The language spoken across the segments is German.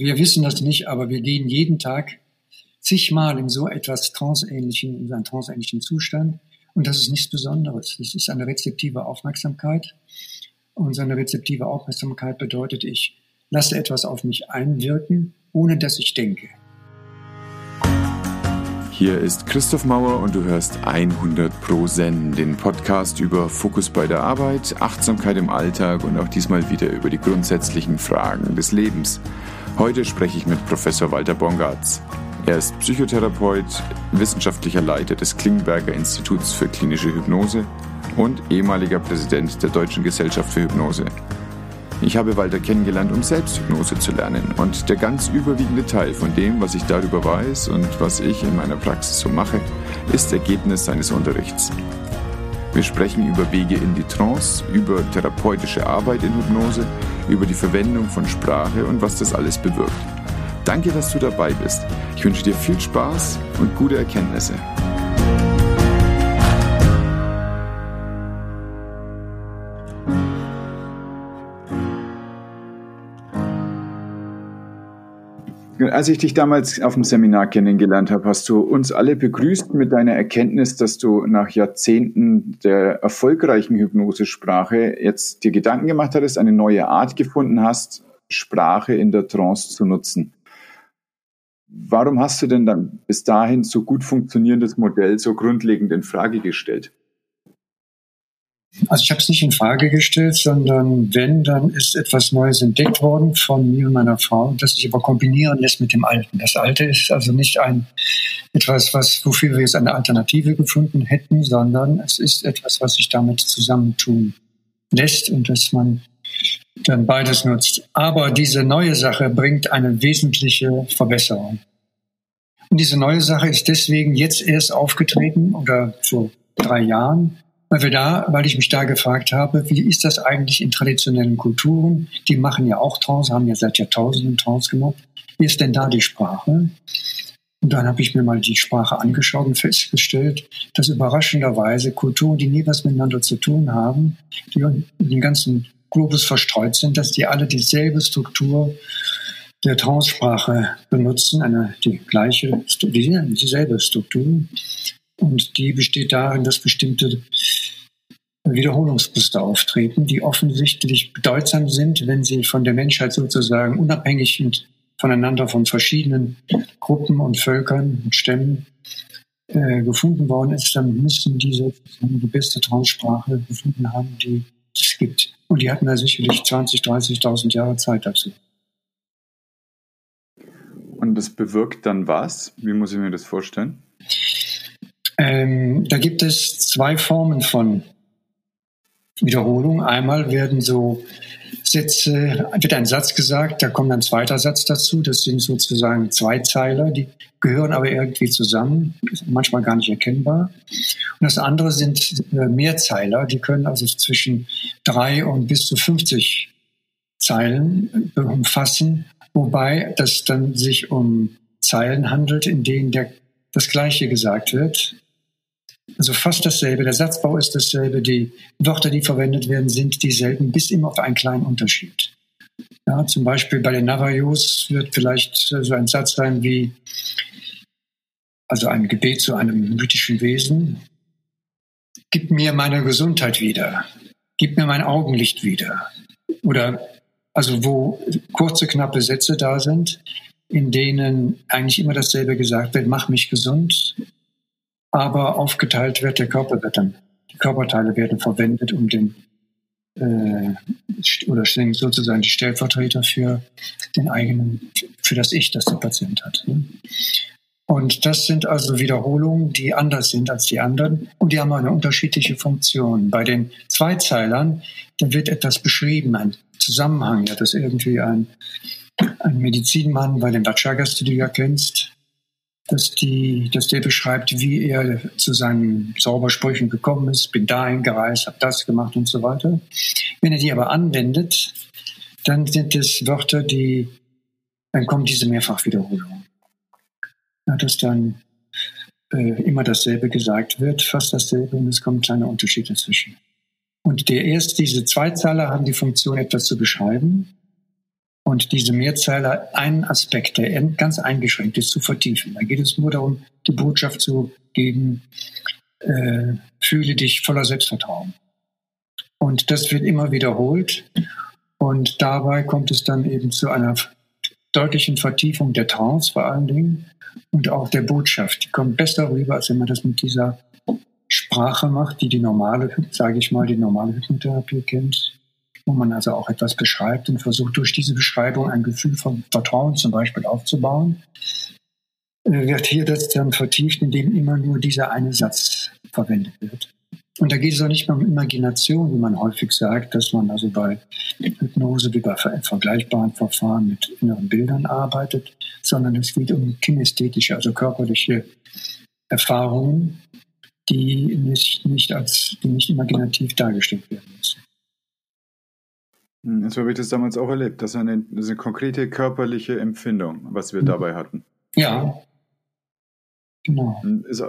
wir wissen das nicht, aber wir gehen jeden Tag zigmal in so etwas tranceähnlichen, in einen tranceähnlichen Zustand. Und das ist nichts Besonderes. Das ist eine rezeptive Aufmerksamkeit. Und so eine rezeptive Aufmerksamkeit bedeutet, ich lasse etwas auf mich einwirken, ohne dass ich denke. Hier ist Christoph Mauer und du hörst 100 Pro Zen, den Podcast über Fokus bei der Arbeit, Achtsamkeit im Alltag und auch diesmal wieder über die grundsätzlichen Fragen des Lebens. Heute spreche ich mit Professor Walter Bongartz. Er ist Psychotherapeut, wissenschaftlicher Leiter des Klingberger Instituts für klinische Hypnose und ehemaliger Präsident der Deutschen Gesellschaft für Hypnose. Ich habe Walter kennengelernt, um Selbsthypnose zu lernen. Und der ganz überwiegende Teil von dem, was ich darüber weiß und was ich in meiner Praxis so mache, ist Ergebnis seines Unterrichts. Wir sprechen über Wege in die Trance, über therapeutische Arbeit in Hypnose, über die Verwendung von Sprache und was das alles bewirkt. Danke, dass du dabei bist. Ich wünsche dir viel Spaß und gute Erkenntnisse. Als ich dich damals auf dem Seminar kennengelernt habe, hast du uns alle begrüßt mit deiner Erkenntnis, dass du nach Jahrzehnten der erfolgreichen Hypnosesprache jetzt dir Gedanken gemacht hattest, eine neue Art gefunden hast, Sprache in der Trance zu nutzen. Warum hast du denn dann bis dahin so gut funktionierendes Modell so grundlegend in Frage gestellt? Also ich habe es nicht in Frage gestellt, sondern wenn, dann ist etwas Neues entdeckt worden von mir und meiner Frau, das sich aber kombinieren lässt mit dem Alten. Das Alte ist also nicht ein etwas, was wofür wir jetzt eine Alternative gefunden hätten, sondern es ist etwas, was sich damit zusammentun lässt und dass man dann beides nutzt. Aber diese neue Sache bringt eine wesentliche Verbesserung. Und diese neue Sache ist deswegen jetzt erst aufgetreten oder vor drei Jahren, weil wir da, weil ich mich da gefragt habe, wie ist das eigentlich in traditionellen Kulturen? Die machen ja auch Trance, haben ja seit Jahrtausenden Trance gemacht. Wie ist denn da die Sprache? Und dann habe ich mir mal die Sprache angeschaut und festgestellt, dass überraschenderweise Kulturen, die nie was miteinander zu tun haben, die in den ganzen Globus verstreut sind, dass die alle dieselbe Struktur der Trance-Sprache benutzen, eine, die gleiche, dieselbe Struktur. Und die besteht darin, dass bestimmte Wiederholungsmuster auftreten, die offensichtlich bedeutsam sind, wenn sie von der Menschheit sozusagen unabhängig und voneinander von verschiedenen Gruppen und Völkern und Stämmen äh, gefunden worden ist, dann müssen die sozusagen die beste Trance-Sprache gefunden haben, die es gibt. Und die hatten da sicherlich 20, 30.000 Jahre Zeit dazu. Und das bewirkt dann was? Wie muss ich mir das vorstellen? Ähm, da gibt es zwei Formen von Wiederholung. Einmal werden so Sätze, wird ein Satz gesagt, da kommt ein zweiter Satz dazu. Das sind sozusagen Zweizeiler, die gehören aber irgendwie zusammen, manchmal gar nicht erkennbar. Und das andere sind äh, Mehrzeiler, die können also zwischen drei und bis zu 50 Zeilen umfassen, wobei das dann sich um Zeilen handelt, in denen der, das Gleiche gesagt wird, also fast dasselbe. Der Satzbau ist dasselbe. Die Wörter, die verwendet werden, sind dieselben, bis immer auf einen kleinen Unterschied. Ja, zum Beispiel bei den Navajos wird vielleicht so ein Satz sein wie, also ein Gebet zu einem mythischen Wesen. Gib mir meine Gesundheit wieder. Gib mir mein Augenlicht wieder. Oder also wo kurze, knappe Sätze da sind, in denen eigentlich immer dasselbe gesagt wird, mach mich gesund, aber aufgeteilt wird, der Körper wird dann, die Körperteile werden verwendet, um den äh, oder sind sozusagen die Stellvertreter für den eigenen, für das Ich, das der Patient hat. Ne? Und das sind also Wiederholungen, die anders sind als die anderen und die haben eine unterschiedliche Funktion. Bei den Zweizeilern, da wird etwas beschrieben, ein Zusammenhang, ja, das irgendwie ein, ein Medizinmann bei den Vachagas, die du ja kennst, dass, die, dass der beschreibt, wie er zu seinen Zaubersprüchen gekommen ist, bin dahin gereist, habe das gemacht und so weiter. Wenn er die aber anwendet, dann sind es Wörter, die, dann kommen diese Mehrfachwiederholungen. Ja, dass dann äh, immer dasselbe gesagt wird, fast dasselbe und es kommen kleine Unterschiede dazwischen. Und der erst diese Zweizeiler haben die Funktion, etwas zu beschreiben und diese Mehrzeile einen Aspekt, der ganz eingeschränkt ist, zu vertiefen. Da geht es nur darum, die Botschaft zu geben, äh, fühle dich voller Selbstvertrauen. Und das wird immer wiederholt. Und dabei kommt es dann eben zu einer deutlichen Vertiefung der Trance vor allen Dingen und auch der Botschaft. Die kommt besser rüber, als wenn man das mit dieser Sprache macht, die die normale, sage ich mal, die normale Hypnotherapie kennt wo man also auch etwas beschreibt und versucht durch diese Beschreibung ein Gefühl von Vertrauen zum Beispiel aufzubauen, äh, wird hier das dann vertieft, indem immer nur dieser eine Satz verwendet wird. Und da geht es auch nicht mehr um Imagination, wie man häufig sagt, dass man also bei Hypnose wie bei vergleichbaren Verfahren mit inneren Bildern arbeitet, sondern es geht um kinästhetische, also körperliche Erfahrungen, die nicht, nicht als, die nicht imaginativ dargestellt werden müssen. Hm, so habe ich das damals auch erlebt. Das ist eine, das ist eine konkrete körperliche Empfindung, was wir mhm. dabei hatten. Ja. Genau.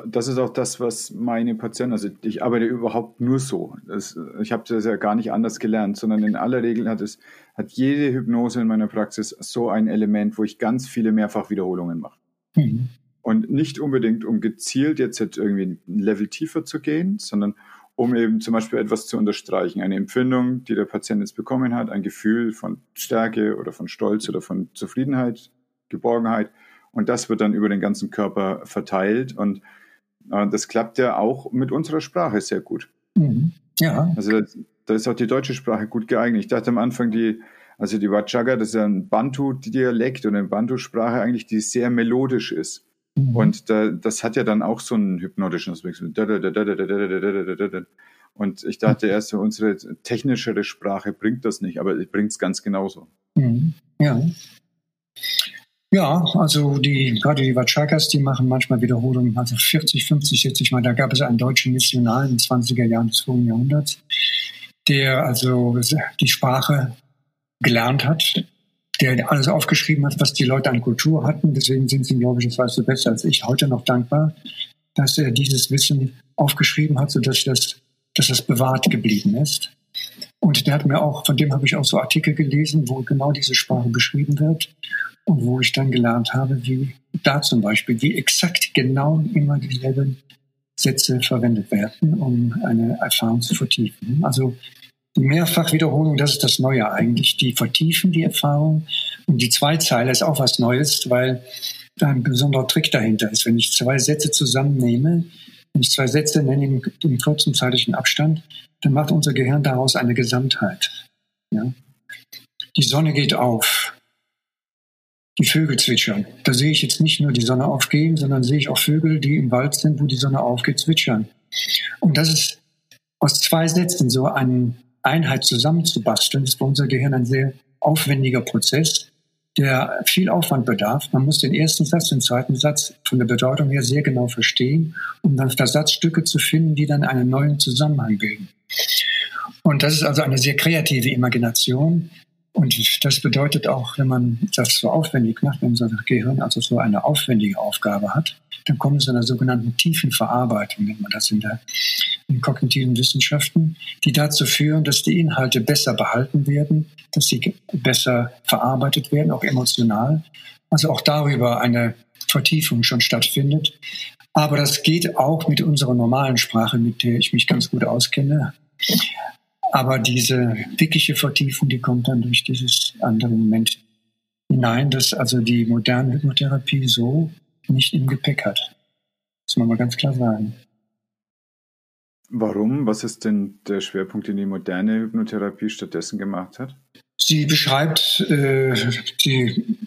Das ist auch das, was meine Patienten, also ich arbeite überhaupt nur so. Das, ich habe das ja gar nicht anders gelernt, sondern in aller Regel hat es, hat jede Hypnose in meiner Praxis so ein Element, wo ich ganz viele Mehrfachwiederholungen mache. Mhm. Und nicht unbedingt, um gezielt jetzt irgendwie ein Level tiefer zu gehen, sondern um eben zum Beispiel etwas zu unterstreichen. Eine Empfindung, die der Patient jetzt bekommen hat, ein Gefühl von Stärke oder von Stolz oder von Zufriedenheit, Geborgenheit. Und das wird dann über den ganzen Körper verteilt. Und äh, das klappt ja auch mit unserer Sprache sehr gut. Mhm. Ja. Also da ist auch die deutsche Sprache gut geeignet. Ich dachte am Anfang, die, also die Wachaga, das ist ja ein Bantu-Dialekt oder eine Bantu-Sprache eigentlich, die sehr melodisch ist. Mhm. Und da, das hat ja dann auch so einen hypnotischen Aspekt. Und ich dachte erst, unsere technischere Sprache bringt das nicht, aber bringt es ganz genauso. Mhm. Ja. Ja, also die, gerade die Vachakas, die machen manchmal Wiederholungen, also 40, 50, 60 Mal. Da gab es einen deutschen Missionar in den 20er Jahren des vorigen Jahrhunderts, der also die Sprache gelernt hat der alles aufgeschrieben hat, was die Leute an Kultur hatten. Deswegen sind sie, glaube ich, das weißt du besser als ich, heute noch dankbar, dass er dieses Wissen aufgeschrieben hat, sodass das, dass das bewahrt geblieben ist. Und der hat mir auch, von dem habe ich auch so Artikel gelesen, wo genau diese Sprache beschrieben wird und wo ich dann gelernt habe, wie da zum Beispiel, wie exakt genau immer dieselben Sätze verwendet werden, um eine Erfahrung zu vertiefen. Also Mehrfachwiederholung, das ist das Neue eigentlich. Die vertiefen die Erfahrung. Und die Zweizeile ist auch was Neues, weil da ein besonderer Trick dahinter ist. Wenn ich zwei Sätze zusammennehme, wenn ich zwei Sätze nenne im, im kurzen zeitlichen Abstand, dann macht unser Gehirn daraus eine Gesamtheit. Ja? Die Sonne geht auf. Die Vögel zwitschern. Da sehe ich jetzt nicht nur die Sonne aufgehen, sondern sehe ich auch Vögel, die im Wald sind, wo die Sonne aufgeht, zwitschern. Und das ist aus zwei Sätzen so ein Einheit zusammenzubasteln, ist für unser Gehirn ein sehr aufwendiger Prozess, der viel Aufwand bedarf. Man muss den ersten Satz, den zweiten Satz von der Bedeutung her sehr genau verstehen, um dann Versatzstücke zu finden, die dann einen neuen Zusammenhang bilden. Und das ist also eine sehr kreative Imagination, und das bedeutet auch, wenn man das so aufwendig macht, wenn unser Gehirn also so eine aufwendige Aufgabe hat, dann kommt es zu einer sogenannten tiefen Verarbeitung, nennt man das in der in kognitiven Wissenschaften, die dazu führen, dass die Inhalte besser behalten werden, dass sie besser verarbeitet werden, auch emotional. Also auch darüber eine Vertiefung schon stattfindet. Aber das geht auch mit unserer normalen Sprache, mit der ich mich ganz gut auskenne. Aber diese wirkliche Vertiefung, die kommt dann durch dieses andere Moment hinein, dass also die moderne Hypnotherapie so nicht im Gepäck hat. Das muss man mal ganz klar sagen. Warum? Was ist denn der Schwerpunkt, den die moderne Hypnotherapie stattdessen gemacht hat? Sie beschreibt, äh, sie,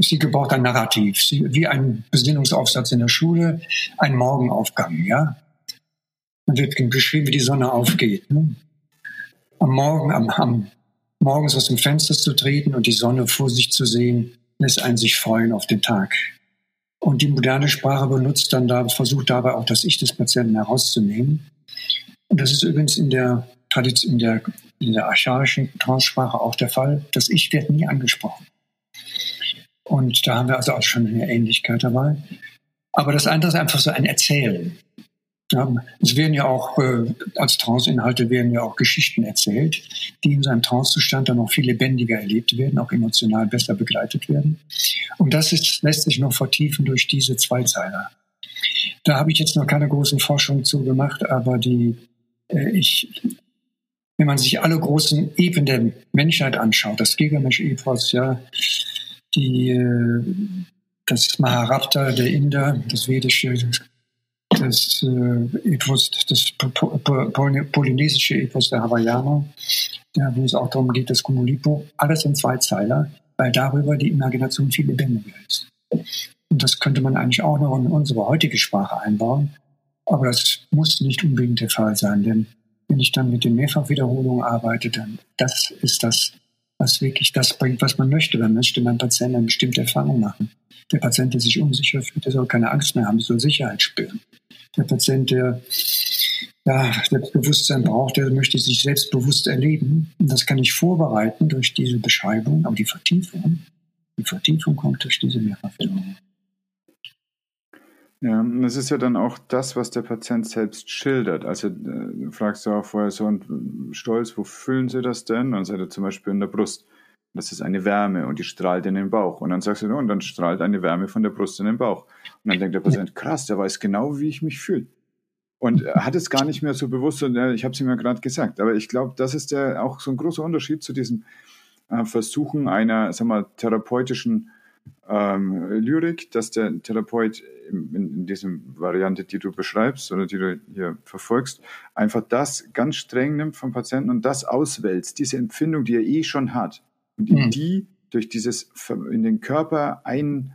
sie gebraucht ein Narrativ, sie, wie ein Besinnungsaufsatz in der Schule, ein Morgenaufgang, ja. Man wird beschrieben, wie die Sonne aufgeht. Ne? Am Morgen, am, am morgens aus dem Fenster zu treten und die Sonne vor sich zu sehen, lässt einen sich freuen auf den Tag. Und die moderne Sprache benutzt dann da, versucht dabei auch das Ich des Patienten herauszunehmen. Und das ist übrigens in der in der, in der archaischen Transsprache auch der Fall. Das Ich wird nie angesprochen. Und da haben wir also auch schon eine Ähnlichkeit dabei. Aber das andere ist einfach so ein Erzählen. Es werden ja auch, äh, als Trance-Inhalte werden ja auch Geschichten erzählt, die in seinem Trance-Zustand dann noch viel lebendiger erlebt werden, auch emotional besser begleitet werden. Und das ist, lässt sich noch vertiefen durch diese Zweizeiler. Da habe ich jetzt noch keine großen Forschungen zu gemacht, aber die, äh, ich, wenn man sich alle großen Epen der Menschheit anschaut, das Gilgamesch-Epos, ja, die, äh, das Maharapta der Inder, das vedische, das äh, Epos, das polynesische Epos der Hawaiianer, ja, wo es auch darum geht, das Kumulipo, alles in Zweizeiler, weil darüber die Imagination viel lebendiger ist. Und das könnte man eigentlich auch noch in unsere heutige Sprache einbauen. Aber das muss nicht unbedingt der Fall sein, denn wenn ich dann mit den Mehrfachwiederholungen arbeite, dann das ist das, was wirklich das bringt, was man möchte. Man möchte beim Patienten eine bestimmte Erfahrung machen. Der Patient, der sich unsicher fühlt, der soll keine Angst mehr haben, soll Sicherheit spüren. Der Patient, der ja, Selbstbewusstsein braucht, der möchte sich selbstbewusst erleben. Und das kann ich vorbereiten durch diese Beschreibung, aber die Vertiefung, die Vertiefung kommt durch diese Mehrfachwiederholung. Ja, und das ist ja dann auch das, was der Patient selbst schildert. Also äh, fragst du auch vorher so und stolz, wo fühlen Sie das denn? Und dann sagt er zum Beispiel in der Brust. Das ist eine Wärme und die strahlt in den Bauch. Und dann sagst du, und dann strahlt eine Wärme von der Brust in den Bauch. Und dann denkt der Patient, krass, der weiß genau, wie ich mich fühle. Und hat es gar nicht mehr so bewusst, und äh, ich habe es ihm ja gerade gesagt. Aber ich glaube, das ist der, auch so ein großer Unterschied zu diesem äh, Versuchen einer, sag mal, therapeutischen ähm, Lyrik, dass der Therapeut in, in diesem Variante, die du beschreibst oder die du hier verfolgst, einfach das ganz streng nimmt vom Patienten und das auswälzt, diese Empfindung, die er eh schon hat und mhm. die durch dieses in den Körper einprägen,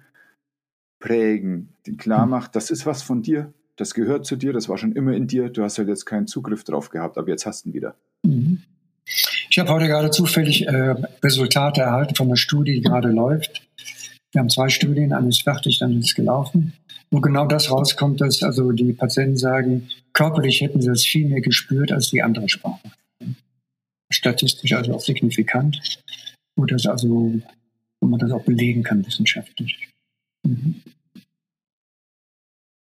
den klar mhm. macht, das ist was von dir, das gehört zu dir, das war schon immer in dir, du hast halt jetzt keinen Zugriff drauf gehabt, aber jetzt hast du ihn wieder. Mhm. Ich habe heute gerade zufällig äh, Resultate erhalten von einer Studie, die gerade läuft wir haben zwei Studien, eine ist fertig, dann ist es gelaufen. Wo genau das rauskommt, dass also die Patienten sagen, körperlich hätten sie das viel mehr gespürt als die andere Sprache. Statistisch also auch signifikant, wo das also, wo man das auch belegen kann wissenschaftlich. Mhm.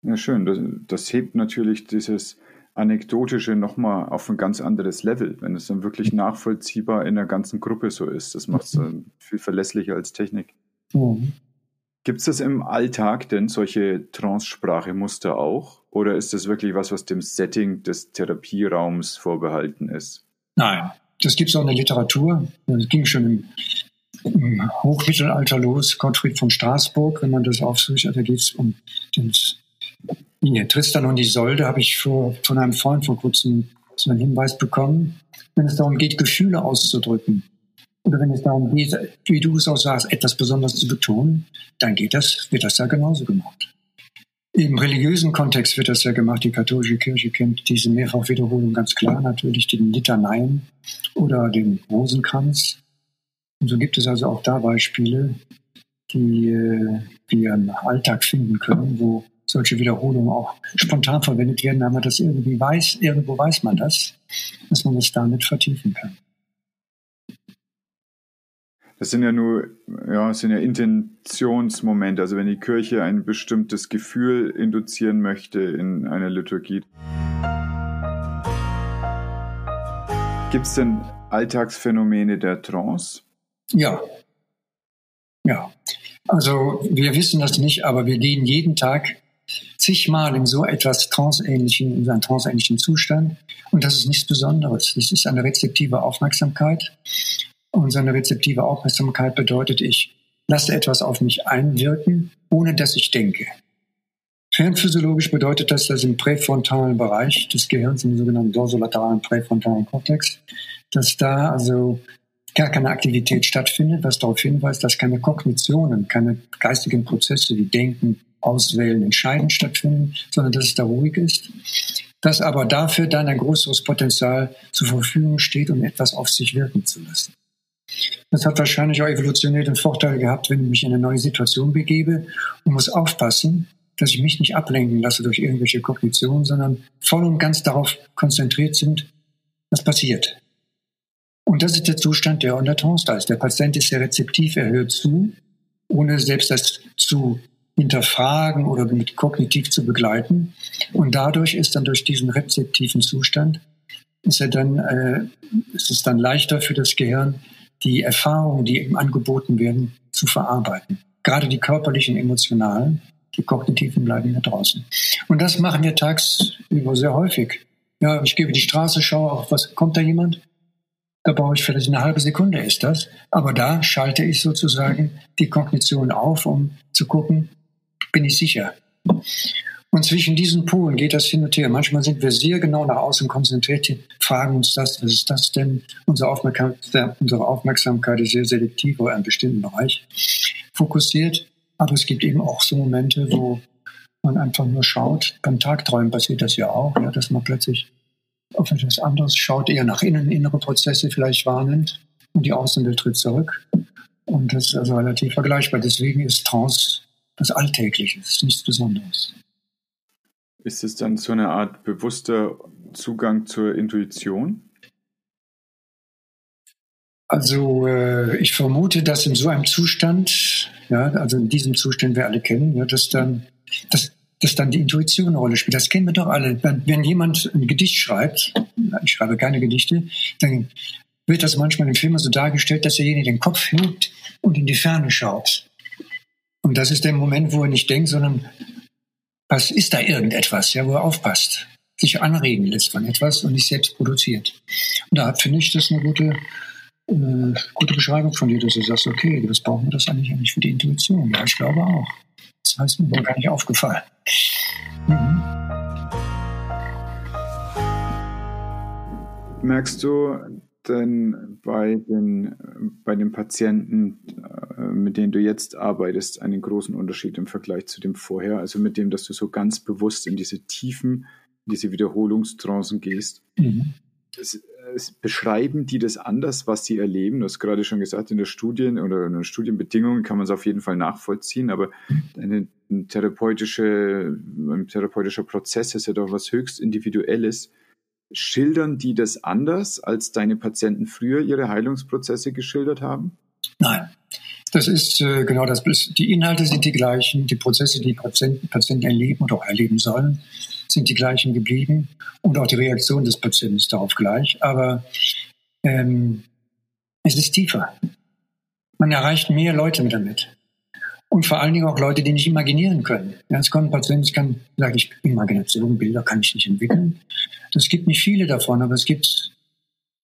Ja, schön. Das, das hebt natürlich dieses Anekdotische nochmal auf ein ganz anderes Level, wenn es dann wirklich nachvollziehbar in der ganzen Gruppe so ist. Das macht es viel verlässlicher als Technik. Mhm. Gibt es das im Alltag denn solche Trance-Sprache-Muster auch? Oder ist das wirklich was, was dem Setting des Therapieraums vorbehalten ist? Nein, das gibt es auch in der Literatur. Das ging schon im, im Hochmittelalter los. Gottfried von Straßburg, wenn man das aufsucht, da geht es um den ja, Tristan und Isolde, habe ich vor, von einem Freund vor kurzem so einen Hinweis bekommen. Wenn es darum geht, Gefühle auszudrücken, oder wenn es darum geht, wie du es auch sagst, etwas besonders zu betonen, dann geht das, wird das ja genauso gemacht. Im religiösen Kontext wird das ja gemacht. Die katholische Kirche kennt diese Mehrfachwiederholung ganz klar, natürlich den Litaneien oder den Rosenkranz. Und so gibt es also auch da Beispiele, die äh, wir im Alltag finden können, wo solche Wiederholungen auch spontan verwendet werden, aber das irgendwie weiß, irgendwo weiß man das, dass man das damit vertiefen kann. Das sind ja nur, ja, sind ja Intentionsmomente. Also wenn die Kirche ein bestimmtes Gefühl induzieren möchte in einer Liturgie. Gibt es denn Alltagsphänomene der Trance? Ja. Ja. Also wir wissen das nicht, aber wir gehen jeden Tag zigmal in so etwas tranceähnlichen, in einen tranceähnlichen Zustand. Und das ist nichts Besonderes. Das ist eine rezeptive Aufmerksamkeit. Und so eine rezeptive Aufmerksamkeit bedeutet, ich lasse etwas auf mich einwirken, ohne dass ich denke. Fernphysiologisch bedeutet das, dass im präfrontalen Bereich des Gehirns, im sogenannten dorsolateralen präfrontalen Kortex, dass da also gar keine Aktivität stattfindet, was darauf hinweist, dass keine Kognitionen, keine geistigen Prozesse wie Denken, Auswählen, Entscheiden stattfinden, sondern dass es da ruhig ist. Dass aber dafür dann ein größeres Potenzial zur Verfügung steht, um etwas auf sich wirken zu lassen. Das hat wahrscheinlich auch evolutionär den Vorteil gehabt, wenn ich mich in eine neue Situation begebe und muss aufpassen, dass ich mich nicht ablenken lasse durch irgendwelche Kognitionen, sondern voll und ganz darauf konzentriert sind, was passiert. Und das ist der Zustand, der unter Trance da ist. Der Patient ist sehr rezeptiv, er hört zu, ohne selbst das zu hinterfragen oder mit kognitiv zu begleiten. Und dadurch ist dann durch diesen rezeptiven Zustand, ist, er dann, äh, ist es dann leichter für das Gehirn, die Erfahrungen, die ihm angeboten werden, zu verarbeiten. Gerade die körperlichen, emotionalen, die kognitiven bleiben ja draußen. Und das machen wir tagsüber sehr häufig. Ja, ich gebe die Straße, schaue auf, was kommt da jemand? Da brauche ich vielleicht eine halbe Sekunde, ist das. Aber da schalte ich sozusagen die Kognition auf, um zu gucken, bin ich sicher. Und zwischen diesen Polen geht das hin und her. Manchmal sind wir sehr genau nach außen konzentriert, fragen uns das, was ist das denn? Unsere Aufmerksamkeit, unsere Aufmerksamkeit ist sehr selektiv oder einen bestimmten Bereich fokussiert. Aber es gibt eben auch so Momente, wo man einfach nur schaut. Beim Tagträumen passiert das ja auch, ja, dass man plötzlich auf etwas anderes schaut, eher nach innen, innere Prozesse vielleicht wahrnimmt und die Außenwelt tritt zurück. Und das ist also relativ vergleichbar. Deswegen ist Trance das Alltägliche, ist nichts Besonderes. Ist es dann so eine Art bewusster Zugang zur Intuition? Also äh, ich vermute, dass in so einem Zustand, ja, also in diesem Zustand wir alle kennen, ja, dass dann, dass, dass dann die Intuition eine Rolle spielt. Das kennen wir doch alle. Wenn jemand ein Gedicht schreibt, ich schreibe keine Gedichte, dann wird das manchmal im Film so dargestellt, dass derjenige den Kopf hebt und in die Ferne schaut. Und das ist der Moment, wo er nicht denkt, sondern was ist da irgendetwas, ja, wo er aufpasst, sich anregen lässt von etwas und nicht selbst produziert. Und da finde ich das eine gute, äh, gute Beschreibung von dir, dass du sagst, okay, was brauchen wir das eigentlich eigentlich für die Intuition? Ja, ich glaube auch. Das heißt mir gar nicht aufgefallen. Mhm. Merkst du denn bei den, bei den Patienten, äh, mit denen du jetzt arbeitest, einen großen Unterschied im Vergleich zu dem vorher? Also mit dem, dass du so ganz bewusst in diese Tiefen, in diese Wiederholungstrancen gehst? Mhm. Es, es beschreiben die das anders, was sie erleben? Du hast gerade schon gesagt, in der Studien oder in den Studienbedingungen kann man es auf jeden Fall nachvollziehen, aber eine, eine therapeutische, ein therapeutischer Prozess ist ja doch was höchst Individuelles. Schildern die das anders, als deine Patienten früher ihre Heilungsprozesse geschildert haben? Nein. Das ist äh, genau das. Die Inhalte sind die gleichen, die Prozesse, die Patienten, Patienten erleben oder auch erleben sollen, sind die gleichen geblieben und auch die Reaktion des Patienten ist darauf gleich. Aber ähm, es ist tiefer. Man erreicht mehr Leute mit damit. Und vor allen Dingen auch Leute, die nicht imaginieren können. Ja, es kommt ein Patient, ich kann sagen, ich Imagination, Bilder kann ich nicht entwickeln. Das gibt nicht viele davon, aber es gibt,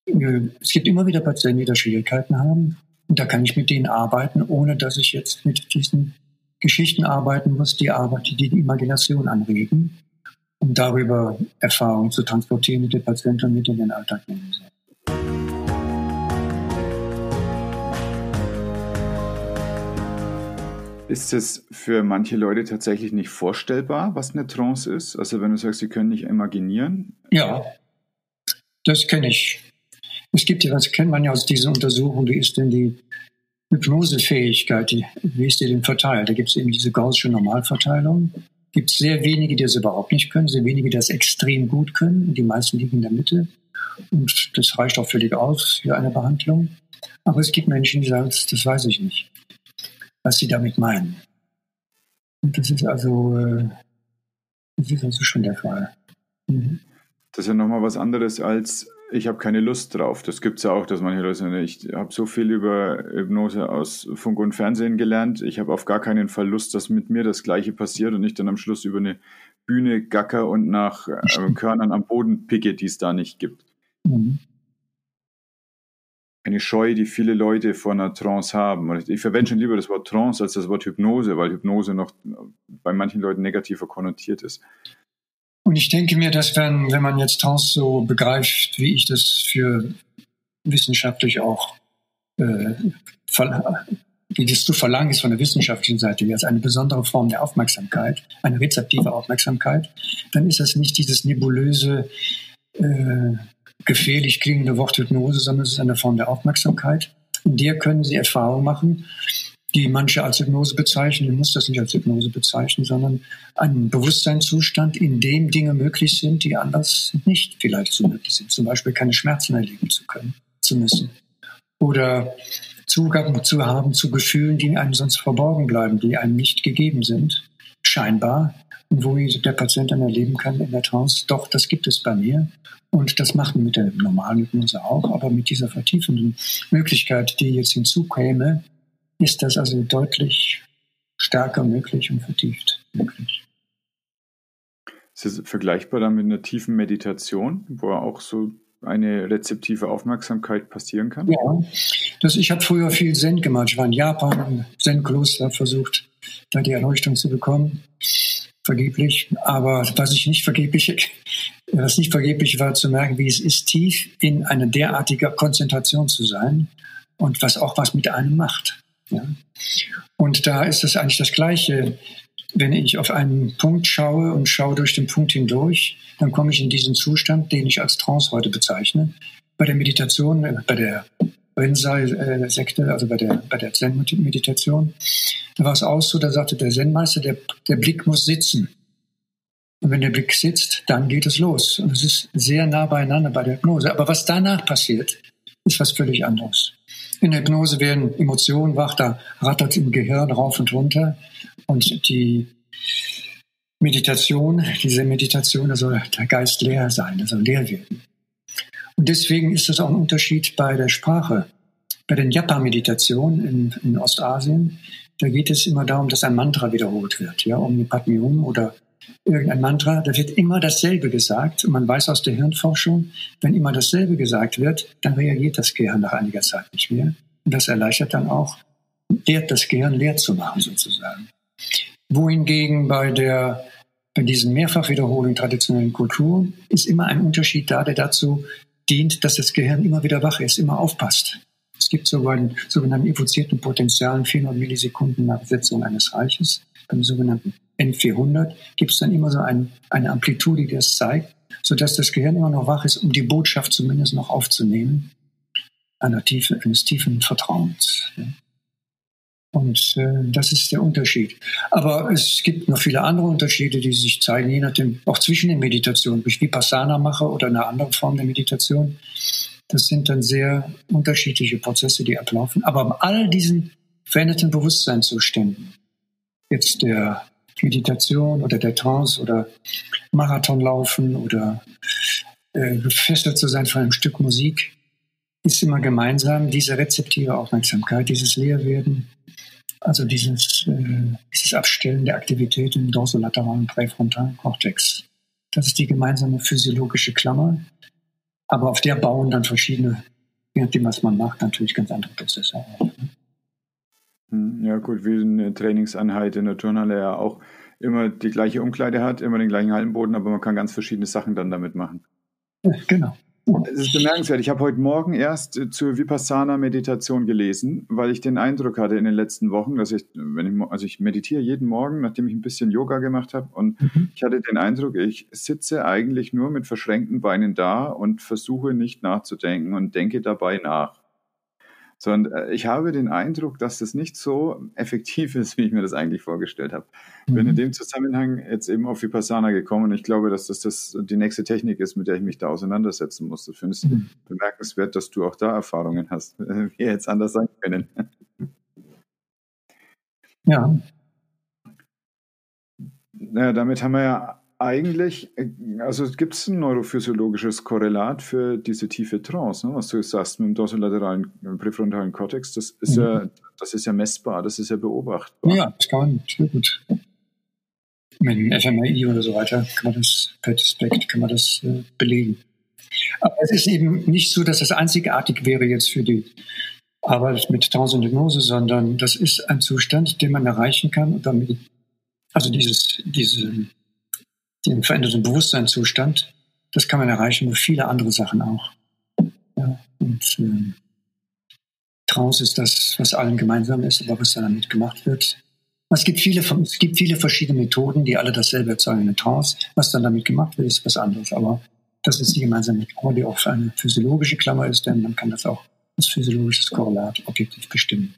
es gibt immer wieder Patienten, die da Schwierigkeiten haben. Und da kann ich mit denen arbeiten, ohne dass ich jetzt mit diesen Geschichten arbeiten muss, die Arbeit, die die Imagination anregen, um darüber Erfahrungen zu transportieren, mit den Patienten und mit in den Alltag nehmen soll. Ist es für manche Leute tatsächlich nicht vorstellbar, was eine Trance ist? Also wenn du sagst, sie können nicht imaginieren? Ja, das kenne ich. Es gibt ja, das kennt man ja aus diesen Untersuchungen, wie ist denn die Hypnosefähigkeit, die, wie ist die denn verteilt? Da gibt es eben diese gaußsche Normalverteilung. Gibt sehr wenige, die das überhaupt nicht können, sehr wenige, die das extrem gut können. Die meisten liegen in der Mitte. Und das reicht auch völlig aus für eine Behandlung. Aber es gibt Menschen, die sagen, das weiß ich nicht was sie damit meinen. Und das ist also, äh, das ist also schon der Fall. Mhm. Das ist ja nochmal was anderes als ich habe keine Lust drauf. Das gibt es ja auch, dass manche Leute sagen, ich habe so viel über Hypnose aus Funk und Fernsehen gelernt. Ich habe auf gar keinen Fall Lust, dass mit mir das Gleiche passiert und ich dann am Schluss über eine Bühne gacker und nach äh, Körnern am Boden picke, die es da nicht gibt. Mhm eine Scheu, die viele Leute vor einer Trance haben. ich verwende schon lieber das Wort Trance als das Wort Hypnose, weil Hypnose noch bei manchen Leuten negativer konnotiert ist. Und ich denke mir, dass wenn, wenn man jetzt Trance so begreift, wie ich das für wissenschaftlich auch, äh, wie das zu verlangen ist von der wissenschaftlichen Seite, wie als eine besondere Form der Aufmerksamkeit, eine rezeptive Aufmerksamkeit, dann ist das nicht dieses nebulöse, äh, gefährlich klingende Wort Hypnose, sondern es ist eine Form der Aufmerksamkeit. In der können Sie Erfahrungen machen, die manche als Hypnose bezeichnen. Ich muss das nicht als Hypnose bezeichnen, sondern einen Bewusstseinszustand, in dem Dinge möglich sind, die anders nicht vielleicht so möglich sind. Zum Beispiel keine Schmerzen erleben zu können, zu müssen. Oder Zugang zu haben zu Gefühlen, die einem sonst verborgen bleiben, die einem nicht gegeben sind, scheinbar, wo der Patient dann erleben kann in der Trance, doch, das gibt es bei mir. Und das macht man mit der normalen Hypnose auch, aber mit dieser vertiefenden Möglichkeit, die jetzt hinzukäme, ist das also deutlich stärker möglich und vertieft möglich. Ist das vergleichbar dann mit einer tiefen Meditation, wo auch so eine rezeptive Aufmerksamkeit passieren kann? Ja, das, ich habe früher viel Zen gemacht. Ich war in Japan im Zen-Kloster, versucht, da die Erleuchtung zu bekommen. Vergeblich. Aber was ich nicht vergeblich, was nicht vergeblich war, zu merken, wie es ist, tief in einer derartiger Konzentration zu sein und was auch was mit einem macht. Ja. Und da ist es eigentlich das Gleiche wenn ich auf einen Punkt schaue und schaue durch den Punkt hindurch, dann komme ich in diesen Zustand, den ich als Trance heute bezeichne. Bei der Meditation, äh, bei der Rensei-Sekte, also bei der, bei der Zen-Meditation, da war es auch so, da sagte der Zen-Meister, der, der Blick muss sitzen. Und wenn der Blick sitzt, dann geht es los. Und es ist sehr nah beieinander bei der Hypnose. Aber was danach passiert, ist was völlig anderes. In der Hypnose werden Emotionen wach, da rattert im Gehirn rauf und runter. Und die Meditation, diese Meditation, da soll der Geist leer sein, da soll leer werden. Und deswegen ist das auch ein Unterschied bei der Sprache. Bei den Japa-Meditationen in, in, Ostasien, da geht es immer darum, dass ein Mantra wiederholt wird, ja, Omni Padme Hum oder irgendein Mantra, da wird immer dasselbe gesagt. Und man weiß aus der Hirnforschung, wenn immer dasselbe gesagt wird, dann reagiert das Gehirn nach einiger Zeit nicht mehr. Und das erleichtert dann auch, das Gehirn leer zu machen, sozusagen wohingegen bei der bei diesen Mehrfachwiederholungen traditionellen Kultur ist immer ein Unterschied da, der dazu dient, dass das Gehirn immer wieder wach ist, immer aufpasst. Es gibt so bei den sogenannten infizierten Potenzialen 400 Millisekunden nach Setzung eines Reiches. Beim sogenannten N400 gibt es dann immer so ein, eine Amplitude, die das zeigt, sodass das Gehirn immer noch wach ist, um die Botschaft zumindest noch aufzunehmen, einer Tiefe, eines tiefen Vertrauens. Und äh, das ist der Unterschied. Aber es gibt noch viele andere Unterschiede, die sich zeigen, je nachdem, auch zwischen den Meditationen, ob ich Vipassana mache oder eine andere Form der Meditation. Das sind dann sehr unterschiedliche Prozesse, die ablaufen. Aber bei all diesen veränderten Bewusstseinszuständen, jetzt der Meditation oder der Trance oder Marathonlaufen oder äh, gefesselt zu sein von einem Stück Musik, ist immer gemeinsam diese rezeptive Aufmerksamkeit, dieses Leerwerden, also dieses, äh, dieses Abstellen der Aktivität im dorsolateralen präfrontalen Kortex. Das ist die gemeinsame physiologische Klammer. Aber auf der bauen dann verschiedene, je nachdem, was man macht, natürlich ganz andere Prozesse auf. Ne? Hm, ja, gut, wie eine Trainingseinheit in der Turnhalle ja auch immer die gleiche Umkleide hat, immer den gleichen Hallenboden, aber man kann ganz verschiedene Sachen dann damit machen. Ja, genau. Es ist bemerkenswert. Ich habe heute Morgen erst äh, zur Vipassana-Meditation gelesen, weil ich den Eindruck hatte in den letzten Wochen, dass ich, wenn ich, also ich meditiere jeden Morgen, nachdem ich ein bisschen Yoga gemacht habe, und mhm. ich hatte den Eindruck, ich sitze eigentlich nur mit verschränkten Beinen da und versuche nicht nachzudenken und denke dabei nach sondern äh, ich habe den Eindruck, dass das nicht so effektiv ist, wie ich mir das eigentlich vorgestellt habe. Mhm. Bin in dem Zusammenhang jetzt eben auf Vipassana gekommen und ich glaube, dass das, das die nächste Technik ist, mit der ich mich da auseinandersetzen muss. Ich finde es mhm. bemerkenswert, dass du auch da Erfahrungen hast, wie jetzt anders sein können. Ja. Naja, damit haben wir ja eigentlich, äh, also gibt es ein neurophysiologisches Korrelat für diese tiefe Trance, ne, was du sagst, mit dem dorsolateralen äh, präfrontalen Kortex, das ist, mhm. ja, das ist ja messbar, das ist ja beobachtbar. Ja, das kann man, sehr gut. Mit dem FMRI oder so weiter kann man das, per Spect kann man das äh, belegen. Aber es ist eben nicht so, dass das einzigartig wäre jetzt für die Arbeit mit Trance und Hypnose, sondern das ist ein Zustand, den man erreichen kann, damit, also dieses, diese den veränderten Bewusstseinszustand, das kann man erreichen durch viele andere Sachen auch. Ja, und äh, Trance ist das, was allen gemeinsam ist, aber was damit gemacht wird. Es gibt viele, es gibt viele verschiedene Methoden, die alle dasselbe erzeugen, eine Trance. Was dann damit gemacht wird, ist was anderes. Aber das ist die gemeinsame Klammer, die auch eine physiologische Klammer ist, denn man kann das auch als physiologisches Korrelat objektiv bestimmen.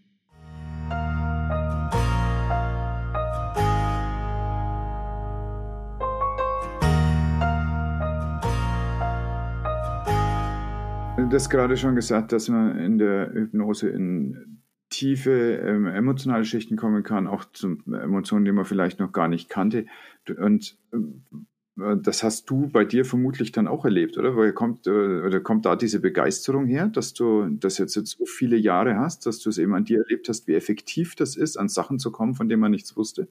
Das gerade schon gesagt, dass man in der Hypnose in tiefe ähm, emotionale Schichten kommen kann, auch zu Emotionen, die man vielleicht noch gar nicht kannte. Und äh, das hast du bei dir vermutlich dann auch erlebt, oder? Woher kommt, äh, oder kommt da diese Begeisterung her, dass du das jetzt, jetzt so viele Jahre hast, dass du es eben an dir erlebt hast, wie effektiv das ist, an Sachen zu kommen, von denen man nichts wusste?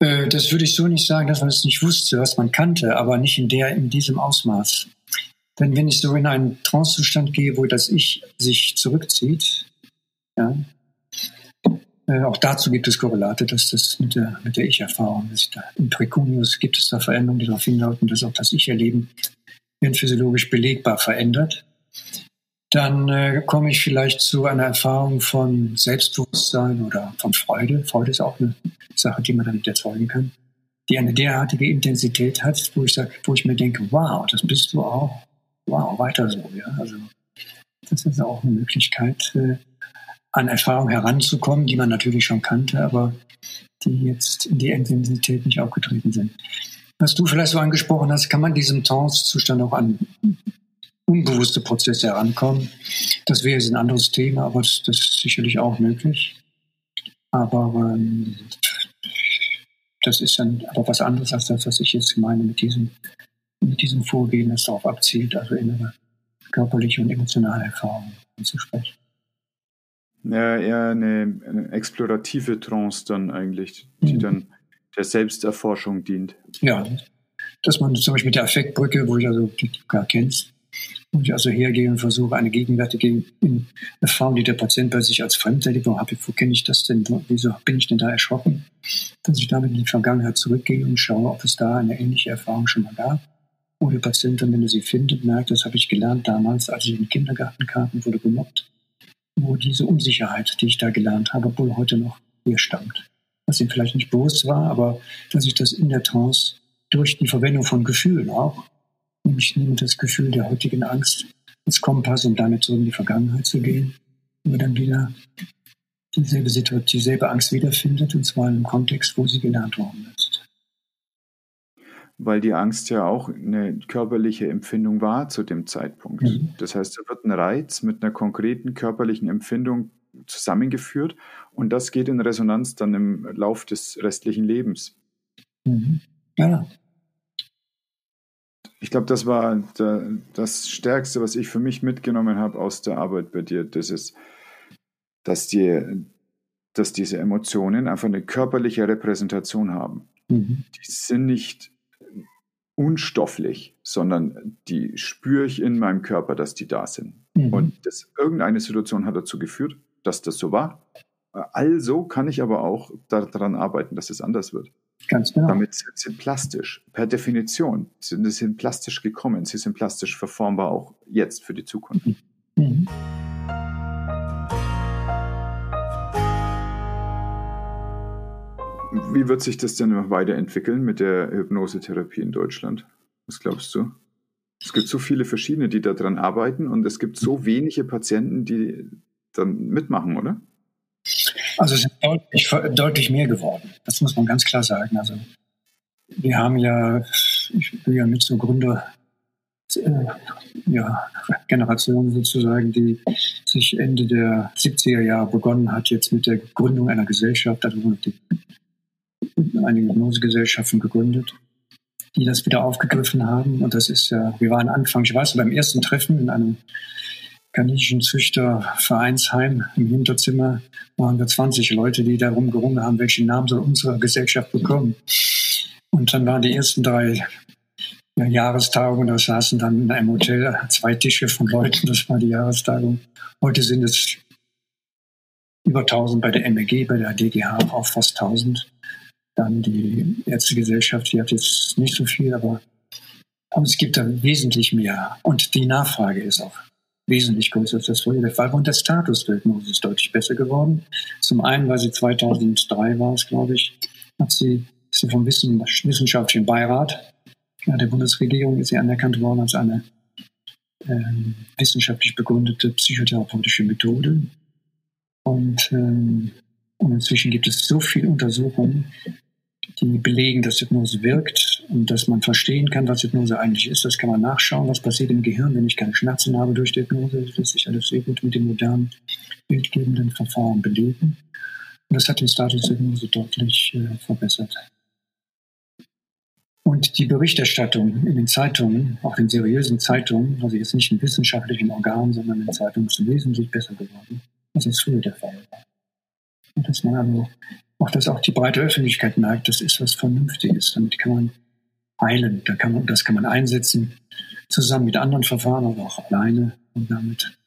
Äh, das würde ich so nicht sagen, dass man es nicht wusste, was man kannte, aber nicht in der, in diesem Ausmaß. Denn wenn ich so in einen Trancezustand gehe, wo das Ich sich zurückzieht, ja, äh, auch dazu gibt es Korrelate, dass das mit der, mit der Ich-Erfahrung ist. Im Precunius gibt es da Veränderungen, die darauf hinlauten, dass auch das Ich-Erleben physiologisch belegbar verändert. Dann äh, komme ich vielleicht zu einer Erfahrung von Selbstbewusstsein oder von Freude. Freude ist auch eine Sache, die man damit erzeugen kann, die eine derartige Intensität hat, wo ich sage, wo ich mir denke, wow, das bist du auch. Wow, weiter so. Ja? Also das ist auch eine Möglichkeit, äh, an Erfahrung heranzukommen, die man natürlich schon kannte, aber die jetzt in die Intensität nicht aufgetreten sind. Was du vielleicht so angesprochen hast, kann man diesem Trance-Zustand auch an unbewusste Prozesse herankommen. Das wäre jetzt ein anderes Thema, aber das, das ist sicherlich auch möglich. Aber ähm, das ist dann aber was anderes als das, was ich jetzt meine mit diesem, mit diesem Vorgehen, das darauf abzielt, also innere körperliche und emotionale Erfahrungen zu sprechen. Ja, eher eine, eine, explorative Trance dann eigentlich, die mhm. dann der Selbsterforschung dient. Ja, dass man zum Beispiel mit der Affektbrücke, wo ich also die du gar kennst, wo ich also hergehe und versuche, eine gegenwärtige Erfahrung, die der Patient bei sich als fremd erlebt, wo, wo kenne ich das denn, wieso bin ich denn da erschrocken, dass ich damit in die Vergangenheit zurückgehe und schaue, ob es da eine ähnliche Erfahrung schon mal gab. Wo der Patient dann, wenn er sie findet, merkt, das habe ich gelernt damals, als ich in den Kindergarten kam und wurde gemobbt wo diese Unsicherheit, die ich da gelernt habe, wohl heute noch hier stammt. Was ihm vielleicht nicht bewusst war, aber dass ich das in der Trance durch die Verwendung von Gefühlen auch, nämlich nehme das Gefühl der heutigen Angst als Kompass, um damit so in die Vergangenheit zu gehen, wo dann wieder dieselbe Situation, dieselbe Angst wiederfindet, und zwar in einem Kontext, wo sie gelernt worden ist weil die Angst ja auch eine körperliche Empfindung war zu dem Zeitpunkt. Mhm. Das heißt, da wird ein Reiz mit einer konkreten körperlichen Empfindung zusammengeführt und das geht in Resonanz dann im Lauf des restlichen Lebens. Mhm. Ja. Ich glaube, das war das Stärkste, was ich für mich mitgenommen habe aus der Arbeit bei dir. Das ist, dass, die, dass diese Emotionen einfach eine körperliche Repräsentation haben. Mhm. Die sind nicht unstofflich, sondern die spüre ich in meinem Körper, dass die da sind. Mhm. Und das, irgendeine Situation hat dazu geführt, dass das so war. Also kann ich aber auch daran arbeiten, dass es anders wird. Ganz genau. Damit sind sie plastisch. Per Definition sind sie sind plastisch gekommen. Sie sind plastisch verformbar auch jetzt für die Zukunft. Mhm. Mhm. Wie wird sich das denn noch weiterentwickeln mit der Hypnosetherapie in Deutschland? Was glaubst du? Es gibt so viele verschiedene, die daran arbeiten und es gibt so wenige Patienten, die dann mitmachen, oder? Also es ist deutlich, deutlich mehr geworden. Das muss man ganz klar sagen. Also wir haben ja, ich bin ja mit so Gründer, äh, ja, Generation sozusagen, die sich Ende der 70er Jahre begonnen hat, jetzt mit der Gründung einer Gesellschaft, also die einige Hypnosegesellschaften gegründet, die das wieder aufgegriffen haben. Und das ist ja, wir waren Anfang, ich weiß, beim ersten Treffen in einem kaninchen Züchtervereinsheim im Hinterzimmer waren wir 20 Leute, die darum gerungen haben, welchen Namen soll unsere Gesellschaft bekommen. Und dann waren die ersten drei ja, Jahrestagungen, da saßen dann in einem Hotel zwei Tische von Leuten, das war die Jahrestagung. Heute sind es über 1000 bei der MEG, bei der DGH auch fast 1000. Dann die Ärztegesellschaft, die hat jetzt nicht so viel, aber, es gibt da wesentlich mehr. Und die Nachfrage ist auch wesentlich größer als das vorher der Fall. Der Status der Hypnose ist deutlich besser geworden. Zum einen, weil sie 2003 war es, glaube ich, hat sie, ist sie vom Wissenschaftlichen Beirat ja, der Bundesregierung ist sie anerkannt worden als eine ähm, wissenschaftlich begründete psychotherapeutische Methode. Und, ähm, und inzwischen gibt es so viele Untersuchungen, die belegen, dass Hypnose wirkt. und dass man verstehen kann, was Hypnose eigentlich ist. Das kann man nachschauen, was passiert im Gehirn, wenn ich keine Schmerzen habe durch die Hypnose. Das lässt sich alles sehr gut mit den modernen bildgebenden Verfahren belegen. Und das hat den Status der Hypnose deutlich äh, verbessert. Und die Berichterstattung in den Zeitungen, auch in seriösen Zeitungen, also jetzt nicht in wissenschaftlichen Organen, sondern in Zeitungen, ist wesentlich besser geworden, als es früher der Fall war. Und dass man also auch, dass auch die breite Öffentlichkeit merkt, das ist was Vernünftiges. Damit kann man heilen. Da kann man, das kann man einsetzen, zusammen mit anderen Verfahren, aber auch alleine, um damit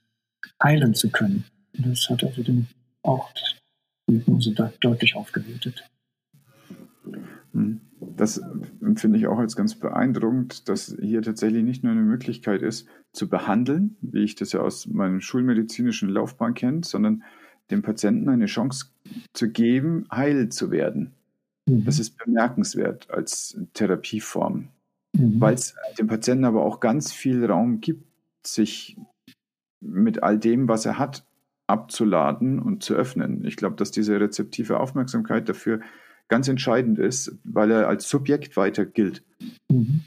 heilen zu können. Und das hat also den, auch die Hypnose deutlich aufgewertet. Das finde ich auch als ganz beeindruckend, dass hier tatsächlich nicht nur eine Möglichkeit ist, zu behandeln, wie ich das ja aus meiner schulmedizinischen Laufbahn kenne, sondern dem Patienten eine Chance zu geben, heil zu werden. Mhm. Das ist bemerkenswert als Therapieform, mhm. weil es dem Patienten aber auch ganz viel Raum gibt, sich mit all dem, was er hat, abzuladen und zu öffnen. Ich glaube, dass diese rezeptive Aufmerksamkeit dafür ganz entscheidend ist, weil er als Subjekt weiter gilt. Mhm.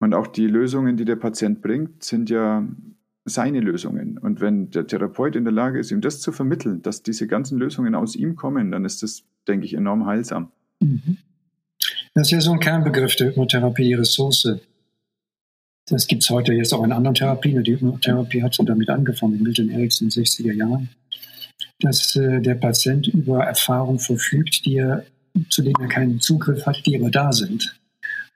Und auch die Lösungen, die der Patient bringt, sind ja seine Lösungen. Und wenn der Therapeut in der Lage ist, ihm das zu vermitteln, dass diese ganzen Lösungen aus ihm kommen, dann ist das, denke ich, enorm heilsam. Mhm. Das ist ja so ein Kernbegriff der Hypnotherapie, die Ressource. Das gibt es heute jetzt auch in anderen Therapien. Die Hypnotherapie hat schon damit angefangen, Milton Erickson in den 60er Jahren, dass äh, der Patient über Erfahrungen verfügt, die er, zu denen er keinen Zugriff hat, die aber da sind.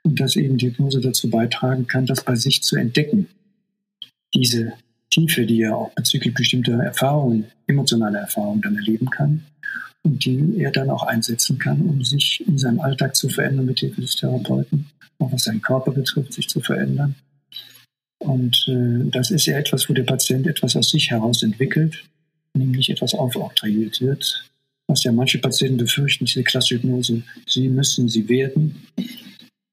Und dass eben die Hypnose dazu beitragen kann, das bei sich zu entdecken diese Tiefe, die er auch bezüglich bestimmter Erfahrungen, emotionaler Erfahrungen dann erleben kann und die er dann auch einsetzen kann, um sich in seinem Alltag zu verändern mit Hilfe des Therapeuten, auch was seinen Körper betrifft, sich zu verändern. Und äh, das ist ja etwas, wo der Patient etwas aus sich heraus entwickelt, nämlich etwas aufoktroyiert wird, was ja manche Patienten befürchten, diese klassische Hypnose, sie müssen, sie werden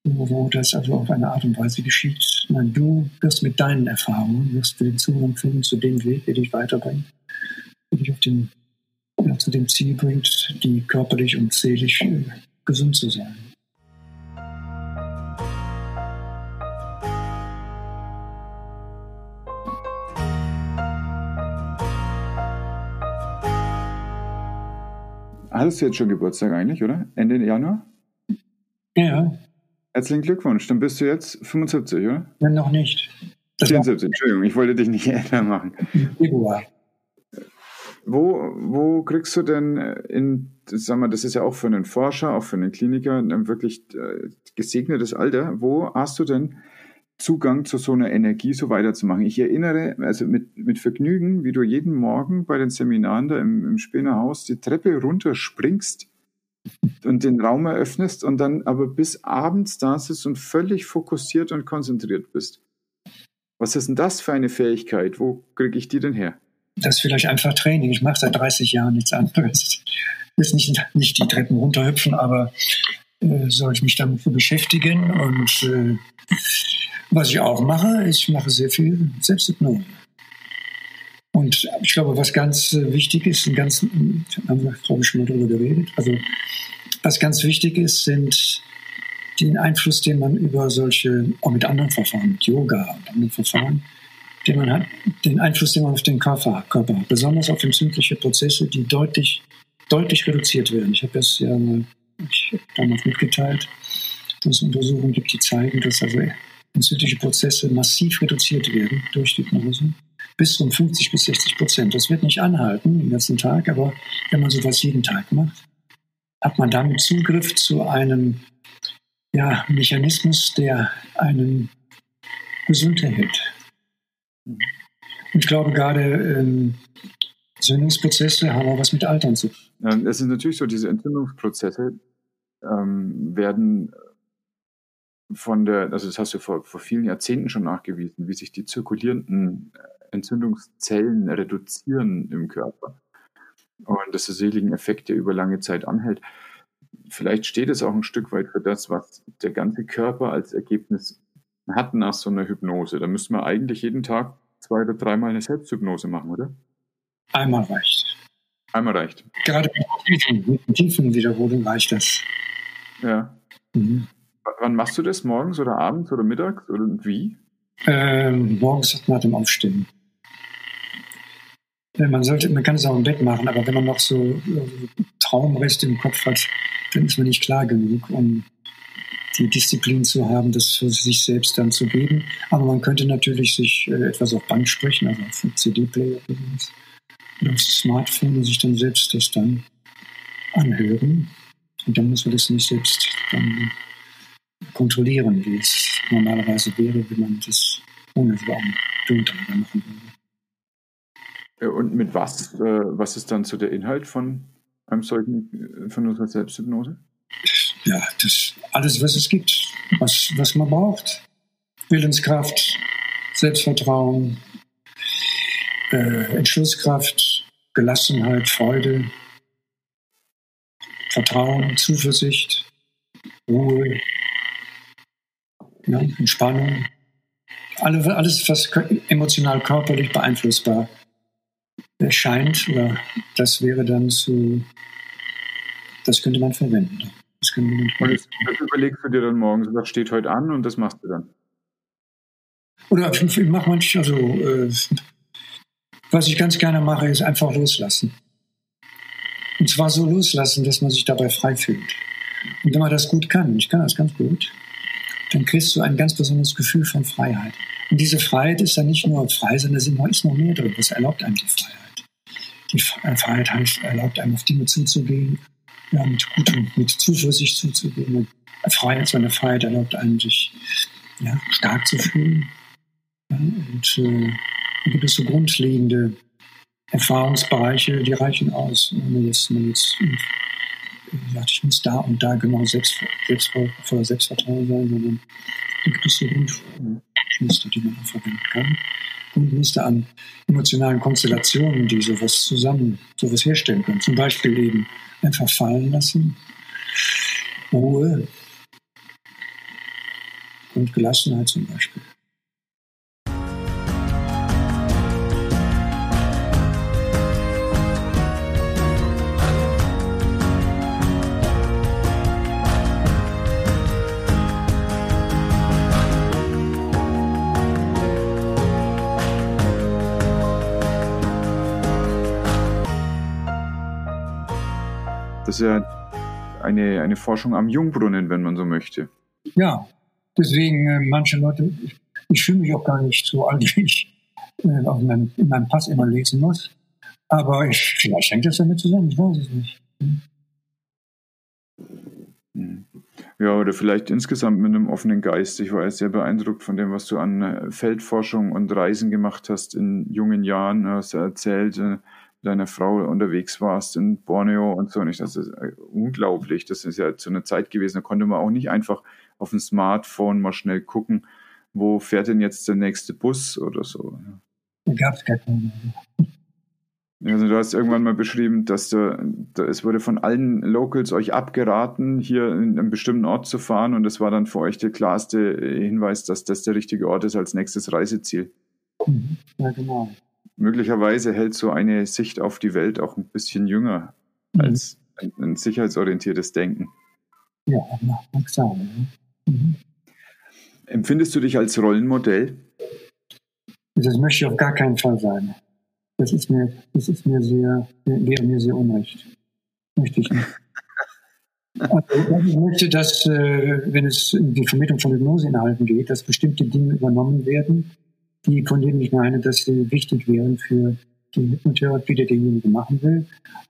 wo das also auf eine Art und Weise geschieht. Nein, du wirst mit deinen Erfahrungen, wirst du den Zugang finden zu dem Weg, der dich weiterbringt, der dich auf den, ja, zu dem Ziel bringt, die körperlich und seelisch äh, gesund zu sein. Hattest du jetzt schon Geburtstag eigentlich, oder? Ende Januar? Ja. Herzlichen Glückwunsch. Dann bist du jetzt 75, oder? Nein, noch nicht. Das 74, Entschuldigung, ich wollte dich nicht älter machen. Februar. Wo, wo kriegst du denn in, sag mal, das ist ja auch für einen Forscher, auch für einen Kliniker, ein wirklich äh, gesegnetes Alter. Wo hast du denn Zugang zu so einer Energie so weiterzumachen? Ich erinnere, also mit, mit Vergnügen, wie du jeden Morgen bei den Seminaren da im, im Spinnerhaus die Treppe runterspringst und den Raum eröffnest und dann aber bis abends da sitzt und völlig fokussiert und konzentriert bist. Was ist denn das für eine Fähigkeit? Wo kriege ich die denn her? Das ist vielleicht einfach Training. Ich mache seit 30 Jahren nichts anderes. Ist nicht, nicht die Treppen runterhüpfen, aber äh, soll ich mich damit beschäftigen. Und äh, was ich auch mache, ich mache sehr viel Selbsthypnose. Und ich glaube, was ganz äh, wichtig ist, ein ganz, haben wir, glaube ich, schon mal darüber geredet, also was ganz wichtig ist, sind den Einfluss, den man über solche, auch mit anderen Verfahren, mit Yoga und anderen Verfahren, den man hat, den Einfluss, den man auf den Körper, Körper hat, besonders auf entzündliche Prozesse, die deutlich, deutlich reduziert werden. Ich habe das ja ich hab damals mitgeteilt, dass es Untersuchungen gibt, die zeigen, dass also entzündliche Prozesse massiv reduziert werden durch Hypnose bis zu 50 bis 60 Prozent. Das wird nicht anhalten den ganzen Tag, aber wenn man sowas jeden Tag macht, hat man damit Zugriff zu einem ja, Mechanismus, der einen gesund hält. Und ich glaube, gerade ähm, Entzündungsprozesse haben auch was mit Altern zu tun. Es ist natürlich so, diese Entzündungsprozesse ähm, werden von der, also das hast du vor, vor vielen Jahrzehnten schon nachgewiesen, wie sich die zirkulierenden Entzündungszellen reduzieren im Körper. Und das tatsächlich ein Effekt, der über lange Zeit anhält. Vielleicht steht es auch ein Stück weit für das, was der ganze Körper als Ergebnis hat nach so einer Hypnose. Da müsste man eigentlich jeden Tag zwei oder dreimal eine Selbsthypnose machen, oder? Einmal reicht. Einmal reicht. Gerade mit tiefen, mit tiefen Wiederholungen reicht das. Ja. Mhm. wann machst du das? Morgens oder abends oder mittags oder wie? Ähm, morgens nach dem Aufstehen. Man, sollte, man kann es auch im Bett machen, aber wenn man noch so äh, Traumreste im Kopf hat, dann ist man nicht klar genug, um die Disziplin zu haben, das für sich selbst dann zu geben. Aber man könnte natürlich sich äh, etwas auf Band sprechen, also auf CD-Player oder aufs Smartphone und sich dann selbst das dann anhören. Und dann muss man das nicht selbst dann kontrollieren, wie es normalerweise wäre, wenn man das ohne Warm darüber machen würde. Und mit was? Äh, was ist dann so der Inhalt von einem solchen, von unserer Selbsthypnose? Ja, das alles, was es gibt, was, was man braucht. Willenskraft, Selbstvertrauen, äh, Entschlusskraft, Gelassenheit, Freude, Vertrauen, Zuversicht, Ruhe, ja, Entspannung. Alle, alles, was emotional, körperlich beeinflussbar erscheint, oder das wäre dann zu, das könnte man verwenden. Das könnte man und das, das überlegst du dir dann morgens, was steht heute an und das machst du dann? Oder ich mache manchmal, also äh, was ich ganz gerne mache, ist einfach loslassen. Und zwar so loslassen, dass man sich dabei frei fühlt. Und wenn man das gut kann, ich kann das ganz gut, dann kriegst du ein ganz besonderes Gefühl von Freiheit. Und diese Freiheit ist dann nicht nur frei, sondern es ist noch mehr drin. Das erlaubt einem die Freiheit. Die Freiheit heißt, erlaubt einem auf Dinge zuzugehen, ja, mit gutem, mit Zuversicht zuzugehen. Freiheit, so eine Freiheit erlaubt einem, sich ja, stark zu fühlen. Ja, und äh, da gibt es so grundlegende Erfahrungsbereiche, die reichen aus. Wenn man jetzt, wenn man jetzt sagt, ich muss da und da genau selbst, selbst voller Selbstvertrauen sein, sondern da gibt es so Grundmuster, die man verwenden kann. Grundmuster an emotionalen Konstellationen, die sowas zusammen, sowas herstellen können. Zum Beispiel eben einfach fallen lassen, Ruhe und Gelassenheit zum Beispiel. Ist ja eine, eine Forschung am Jungbrunnen, wenn man so möchte. Ja, deswegen äh, manche Leute, ich, ich fühle mich auch gar nicht so alt, wie ich äh, auf meinem, in meinem Pass immer lesen muss. Aber ich, vielleicht hängt das damit zusammen, ich weiß es nicht. Hm. Ja, oder vielleicht insgesamt mit einem offenen Geist. Ich war sehr beeindruckt von dem, was du an äh, Feldforschung und Reisen gemacht hast in jungen Jahren. Du hast erzählt, äh, deiner Frau unterwegs warst in Borneo und so. Und ich das ist äh, unglaublich. Das ist ja zu einer Zeit gewesen, da konnte man auch nicht einfach auf dem Smartphone mal schnell gucken, wo fährt denn jetzt der nächste Bus oder so. Da gab es gar keine. Also du hast irgendwann mal beschrieben, dass du, da, es wurde von allen Locals euch abgeraten, hier in einem bestimmten Ort zu fahren und das war dann für euch der klarste Hinweis, dass das der richtige Ort ist als nächstes Reiseziel. Mhm. Ja, genau möglicherweise hält so eine Sicht auf die Welt auch ein bisschen jünger mhm. als ein, ein, sicherheitsorientiertes Denken. Ja, mag sein. Mhm. Empfindest du dich als Rollenmodell? Das möchte ich auf gar keinen Fall sein. Das ist mir, das ist mir sehr, wäre mir sehr unrecht. Möchte ich nicht. Also, ich möchte, dass, äh, wenn es um die Vermittlung von Hypnoseinhalten geht, dass bestimmte Dinge übernommen werden, die, von denen ich meine, dass sie wichtig wären für die Hypnotherapie, die derjenige machen will.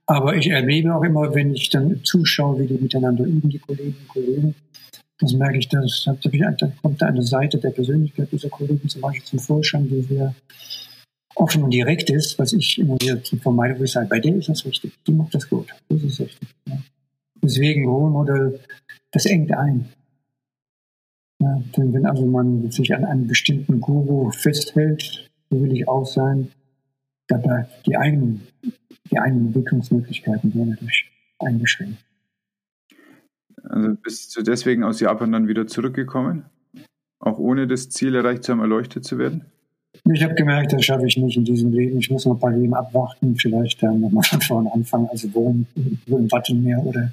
Aber ich erlebe auch immer, wenn ich dann zuschaue, wie die miteinander üben, die Kolleginnen und Kollegen, das merke ich, dass da kommt da eine Seite der Persönlichkeit dieser Kollegen zum Beispiel zum Vorschein, die sehr offen und direkt ist, was ich immer wieder vermeide, wo ich sage, bei der ist das richtig, die macht das gut, das ist richtig. Ja. Deswegen Rollmodell, das engt ein. Ja, wenn also man sich an einem bestimmten Guru festhält, so will ich auch sein, dabei die eigenen, die eigenen Entwicklungsmöglichkeiten werden natürlich eingeschränkt. Also bist du deswegen aus Japan dann wieder zurückgekommen? Auch ohne das Ziel erreicht zu haben, erleuchtet zu werden? Ich habe gemerkt, das schaffe ich nicht in diesem Leben. Ich muss noch ein paar Leben abwarten, vielleicht dann nochmal von vorne anfangen, also worum, im Wattenmeer oder.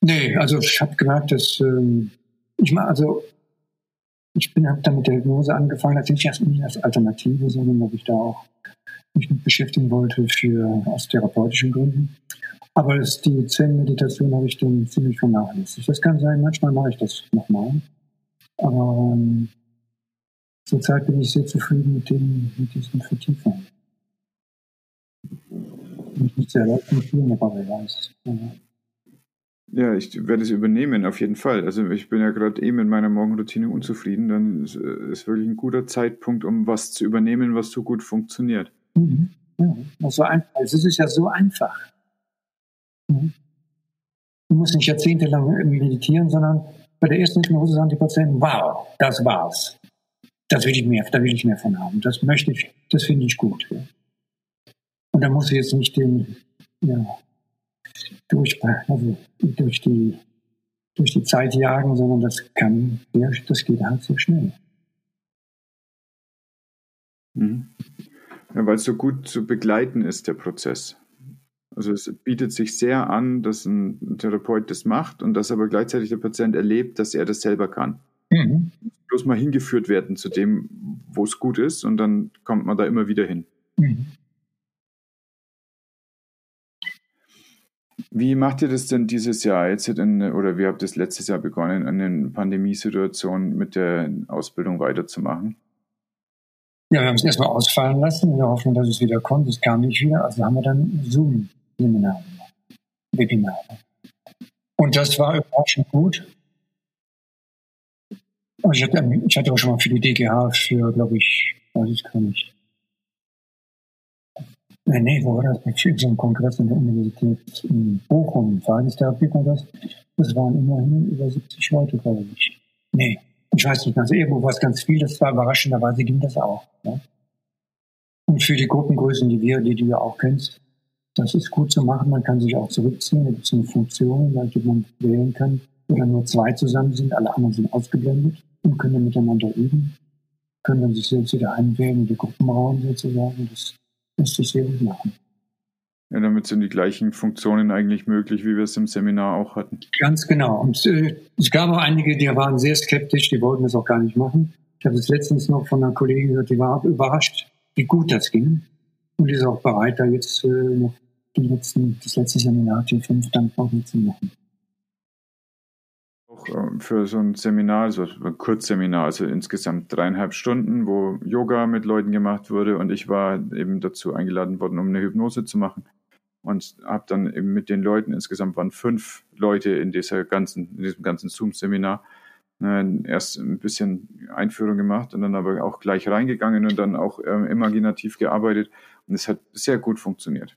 Nee, also ich habe gemerkt, dass ähm, ich meine, also ich bin habe dann mit der Hypnose angefangen, als nicht erst als Alternative, sondern dass ich da auch mich mit beschäftigen wollte für aus therapeutischen Gründen. Aber das, die Zen-Meditation habe ich dann ziemlich vernachlässigt. Das kann sein, manchmal mache ich das nochmal. Aber ähm, zurzeit bin ich sehr zufrieden mit, dem, mit diesen Vertiefungen. Ich nicht sehr laut empfehlen, aber wer weiß. Ja. Ja, ich werde es übernehmen, auf jeden Fall. Also ich bin ja gerade eben in meiner Morgenroutine unzufrieden. Dann ist, es wirklich ein guter Zeitpunkt, um was zu übernehmen, was so gut funktioniert. Mhm. Ja, so einfach. Es ist ja so einfach. Mhm. Du musst nicht jahrzehntelang meditieren, sondern bei der ersten Hypnose sagen die Patienten, wow, das war's. Das will ich mehr, da will ich mehr von haben. Das möchte ich, das finde ich gut. Und da muss ich jetzt nicht den, ja, durch, also durch, die, durch die Zeit jagen, sondern das kann, das geht halt sehr schnell. Mhm. Ja, weil es so gut zu begleiten ist, der Prozess. Also es bietet sich sehr an, dass ein Therapeut das macht und dass aber gleichzeitig der Patient erlebt, dass er das selber kann. Mhm. Bloß mal hingeführt werden zu dem, wo es gut ist und dann kommt man da immer wieder hin. Mhm. Wie macht ihr das denn dieses Jahr jetzt in, oder wie habt ihr das letztes Jahr begonnen, in den Pandemiesituationen mit der Ausbildung weiterzumachen? Ja, wir haben es erstmal ausfallen lassen, in der Hoffnung, dass es wieder kommt. Es kam nicht wieder, also haben wir dann Zoom-Seminare gemacht, Webinare. Und das war überraschend gut. Ich hatte, ich hatte auch schon mal für die DGH für, glaube ich, weiß ich gar nicht, Nee, nee, wo war das? Bei so einem Kongress in der Universität in Bochum, Verhaltenstherapie-Kongress. Das waren immerhin über 70 Leute, glaube ich. Nee, ich weiß nicht, also irgendwo war es ganz viel, das war überraschenderweise ging das auch. Ja? Und für die Gruppengrößen, die wir, die du ja auch kennst, das ist gut zu machen. Man kann sich auch zurückziehen. Da gibt es eine Funktion, die man wählen kann, wo dann nur zwei zusammen sind, alle anderen sind ausgeblendet und können dann miteinander üben, können dann sich selbst wieder einwählen in die Gruppenraum sozusagen. Das müsste ich sehr gut machen. Ja, damit sind die gleichen Funktionen eigentlich möglich, wie wir es im Seminar auch hatten. Ganz genau. Und äh, es gab auch einige, die waren sehr skeptisch, die wollten das auch gar nicht machen. Ich habe es letztens noch von einer Kollegin gehört, die war überrascht, wie gut das ging. Und die ist auch bereit, da jetzt äh, noch letzten, das letzte Seminar, die fünf, dann auch mitzumachen auch ähm, für so ein Seminar, also ein Kurzseminar, also insgesamt dreieinhalb Stunden, wo Yoga mit Leuten gemacht wurde. Und ich war eben dazu eingeladen worden, um eine Hypnose zu machen. Und habe dann eben mit den Leuten, insgesamt waren fünf Leute in dieser ganzen, in diesem ganzen Zoom-Seminar, ne, erst ein bisschen Einführung gemacht und dann aber auch gleich reingegangen und dann auch ähm, imaginativ gearbeitet. Und es hat sehr gut funktioniert.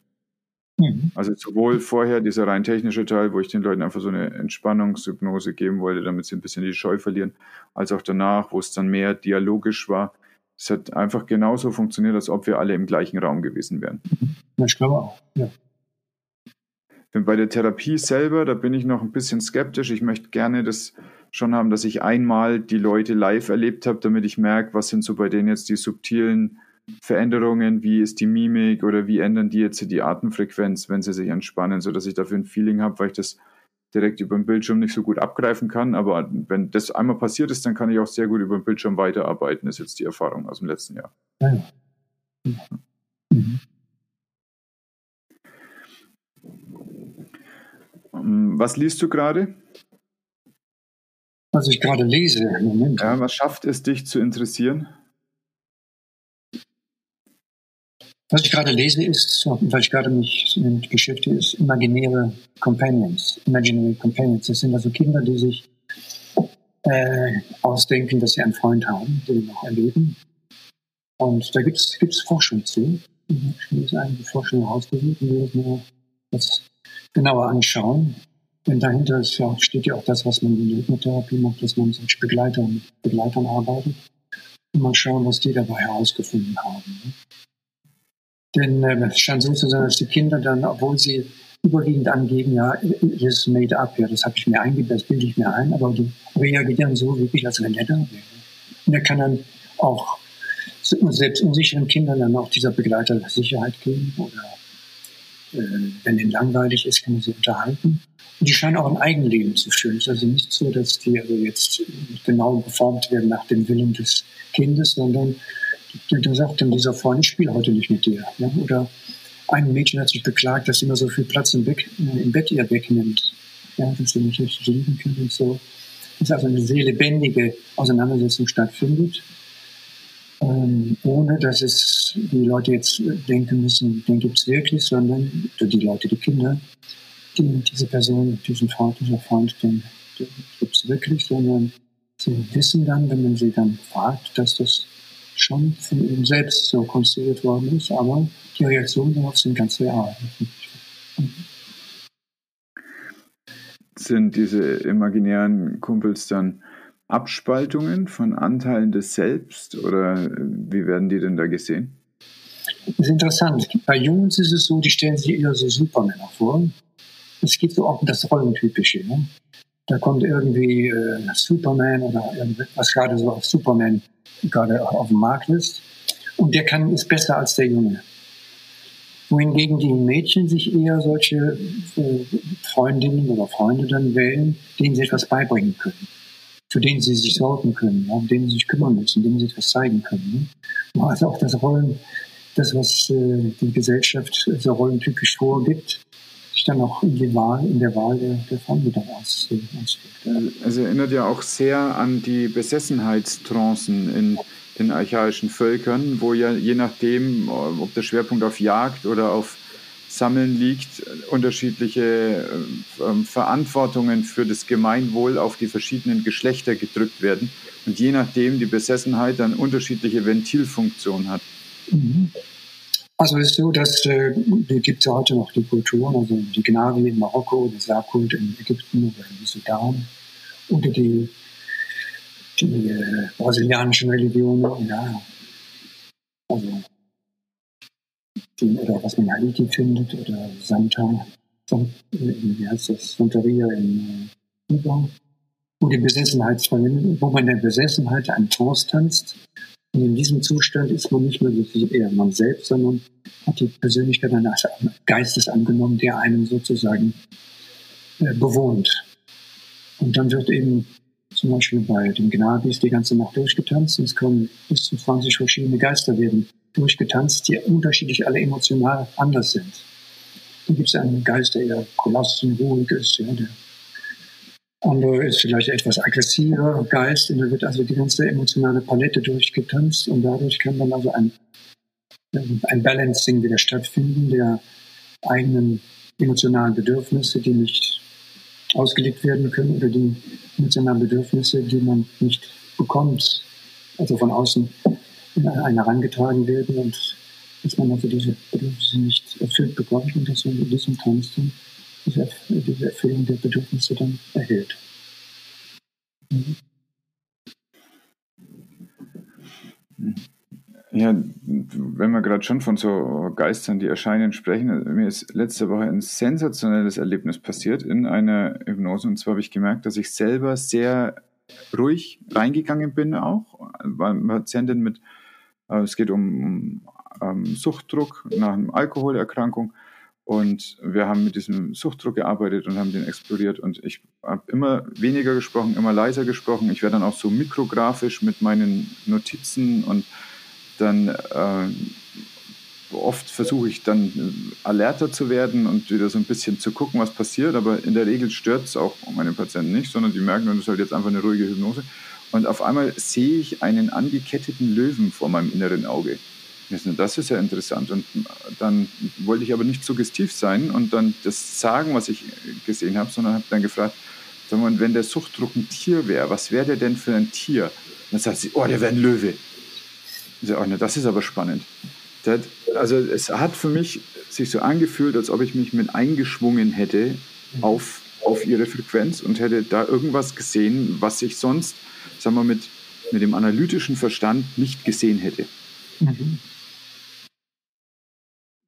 Mhm. Also sowohl vorher dieser rein technische Teil, wo ich den Leuten einfach so eine Entspannungshypnose geben wollte, damit sie ein bisschen die Scheu verlieren, als auch danach, wo es dann mehr dialogisch war. Es hat einfach genauso funktioniert, als ob wir alle im gleichen Raum gewesen wären. Ja, ich glaube auch, ja. Bei der Therapie selber, da bin ich noch ein bisschen skeptisch. Ich möchte gerne das schon haben, dass ich einmal die Leute live erlebt habe, damit ich merke, was sind so bei denen jetzt die subtilen Veränderungen, wie ist die Mimik oder wie ändern die jetzt die Atemfrequenz, wenn sie sich entspannen, sodass ich dafür ein Feeling habe, weil ich das direkt über den Bildschirm nicht so gut abgreifen kann. Aber wenn das einmal passiert ist, dann kann ich auch sehr gut über den Bildschirm weiterarbeiten. Ist jetzt die Erfahrung aus dem letzten Jahr. Ja. Mhm. Was liest du gerade? Was ich gerade lese. Moment. Ja, was schafft es dich zu interessieren? Was ich gerade lese, ist, weil ich gerade mich mit beschäftige, ist imaginäre Companions. Imaginary Companions. Das sind also Kinder, die sich äh, ausdenken, dass sie einen Freund haben, den sie noch erleben. Und da gibt es Forschung zu. Ich habe jetzt einige Forschung herausgesucht und das mir das genauer anschauen. Denn dahinter ist ja, steht ja auch das, was man in der Hypnotherapie macht, dass man als Begleiter mit Begleitern arbeitet. Und mal schauen, was die dabei herausgefunden haben. Denn äh, es scheint so zu sein, dass die Kinder dann, obwohl sie überwiegend angeben, ja, hier ist made up, ja, das habe ich mir eingebildet, das bilde ich mir ein, aber die reagieren so wirklich, als wenn er da wäre. Und er kann dann auch selbst unsicheren Kindern dann auch dieser Begleiter Sicherheit geben oder äh, wenn ihnen langweilig ist, kann man sie unterhalten. Und die scheinen auch ein Eigenleben zu führen. Es ist also nicht so, dass die also jetzt genau geformt werden nach dem Willen des Kindes, sondern da sagt dann dieser Freund, ich spiele heute nicht mit dir. Ne? Oder ein Mädchen hat sich beklagt, dass immer so viel Platz im, Bett, äh, im Bett ihr wegnimmt. Ja, dass sie nicht richtig lieben können und so. Dass also eine sehr lebendige Auseinandersetzung stattfindet, ähm, ohne dass es die Leute jetzt denken müssen, den gibt es wirklich, sondern die Leute, die Kinder, die, diese Person, diesen Freund, dieser Freund, den, den gibt es wirklich, sondern sie wissen dann, wenn man sie dann fragt, dass das schon von ihm selbst so konstruiert worden ist, aber die Reaktionen darauf sind ganz real. Sind diese imaginären Kumpels dann Abspaltungen von Anteilen des Selbst oder wie werden die denn da gesehen? Das ist interessant. Bei Jungs ist es so, die stellen sich eher so Supermänner vor. Es gibt so auch das Rollentypische. Ne? Da kommt irgendwie äh, Superman oder irgendwas gerade so auf Superman gerade auf dem Markt ist. Und der kann ist besser als der Junge wohingegen die Mädchen sich eher solche äh, Freundinnen oder Freunde dann wählen, denen sie etwas beibringen können, für denen sie sich sorgen können, um denen sie sich kümmern müssen, denen sie etwas zeigen können. Ne? Also auch das Rollen, das, was äh, die Gesellschaft so rollentypisch vorgibt, sich dann auch in, die Wahl, in der Wahl der, der Freunde dann aus, auswirkt. Es erinnert ja auch sehr an die Besessenheitstrancen in den archaischen Völkern, wo ja je nachdem, ob der Schwerpunkt auf Jagd oder auf Sammeln liegt, unterschiedliche äh, Verantwortungen für das Gemeinwohl auf die verschiedenen Geschlechter gedrückt werden und je nachdem die Besessenheit dann unterschiedliche Ventilfunktionen hat. Mhm. Also es ist so, dass äh, gibt es ja heute noch die Kulturen, also die Gnavi in Marokko, der Sarkult in Ägypten oder in Sudan oder die die äh, brasilianischen Religionen, ja, also die, oder was man in Haiti findet, oder Santa, Santa wie heißt das, Santeria in äh, Kuba, wo die Besessenheit, wo man in der Besessenheit einen Trance tanzt. Und in diesem Zustand ist man nicht mehr wirklich eher man selbst, sondern hat die Persönlichkeit eines Geistes angenommen, der einen sozusagen äh, bewohnt. Und dann wird eben zum Beispiel bei den Gnabis die ganze Nacht durchgetanzt und es kommen bis zu 20 verschiedene Geister werden durchgetanzt, die unterschiedlich alle emotional anders sind. Dann gibt es einen Geist, der eher kolossen, ruhig ist, ja, der andere ist vielleicht etwas aggressiver Geist und da wird also die ganze emotionale Palette durchgetanzt und dadurch kann dann also ein, ein Balancing wieder stattfinden der eigenen emotionalen Bedürfnisse, die nicht ausgelegt werden können oder die emotionalen Bedürfnisse, die man nicht bekommt, also von außen in einen herangetragen werden und dass man also diese Bedürfnisse nicht erfüllt bekommt und dass man in diesem Tanz dann diese, diese Erfüllung der Bedürfnisse dann erhält. Mhm. Ja, wenn wir gerade schon von so Geistern, die erscheinen, sprechen, mir ist letzte Woche ein sensationelles Erlebnis passiert in einer Hypnose. Und zwar habe ich gemerkt, dass ich selber sehr ruhig reingegangen bin auch. War eine Patientin mit, äh, es geht um, um Suchtdruck nach einer Alkoholerkrankung. Und wir haben mit diesem Suchtdruck gearbeitet und haben den exploriert. Und ich habe immer weniger gesprochen, immer leiser gesprochen. Ich werde dann auch so mikrografisch mit meinen Notizen und dann äh, oft versuche ich dann alerter zu werden und wieder so ein bisschen zu gucken, was passiert, aber in der Regel stört es auch meine Patienten nicht, sondern die merken, das ist halt jetzt einfach eine ruhige Hypnose. Und auf einmal sehe ich einen angeketteten Löwen vor meinem inneren Auge. Das ist ja interessant. Und dann wollte ich aber nicht suggestiv sein und dann das sagen, was ich gesehen habe, sondern habe dann gefragt, sag mal, wenn der Suchtdruck ein Tier wäre, was wäre der denn für ein Tier? Und dann sagt sie, oh, der wäre ein Löwe. Das ist aber spannend. Das, also es hat für mich sich so angefühlt, als ob ich mich mit eingeschwungen hätte auf, auf ihre Frequenz und hätte da irgendwas gesehen, was ich sonst, sagen wir, mit, mit dem analytischen Verstand nicht gesehen hätte. Mhm.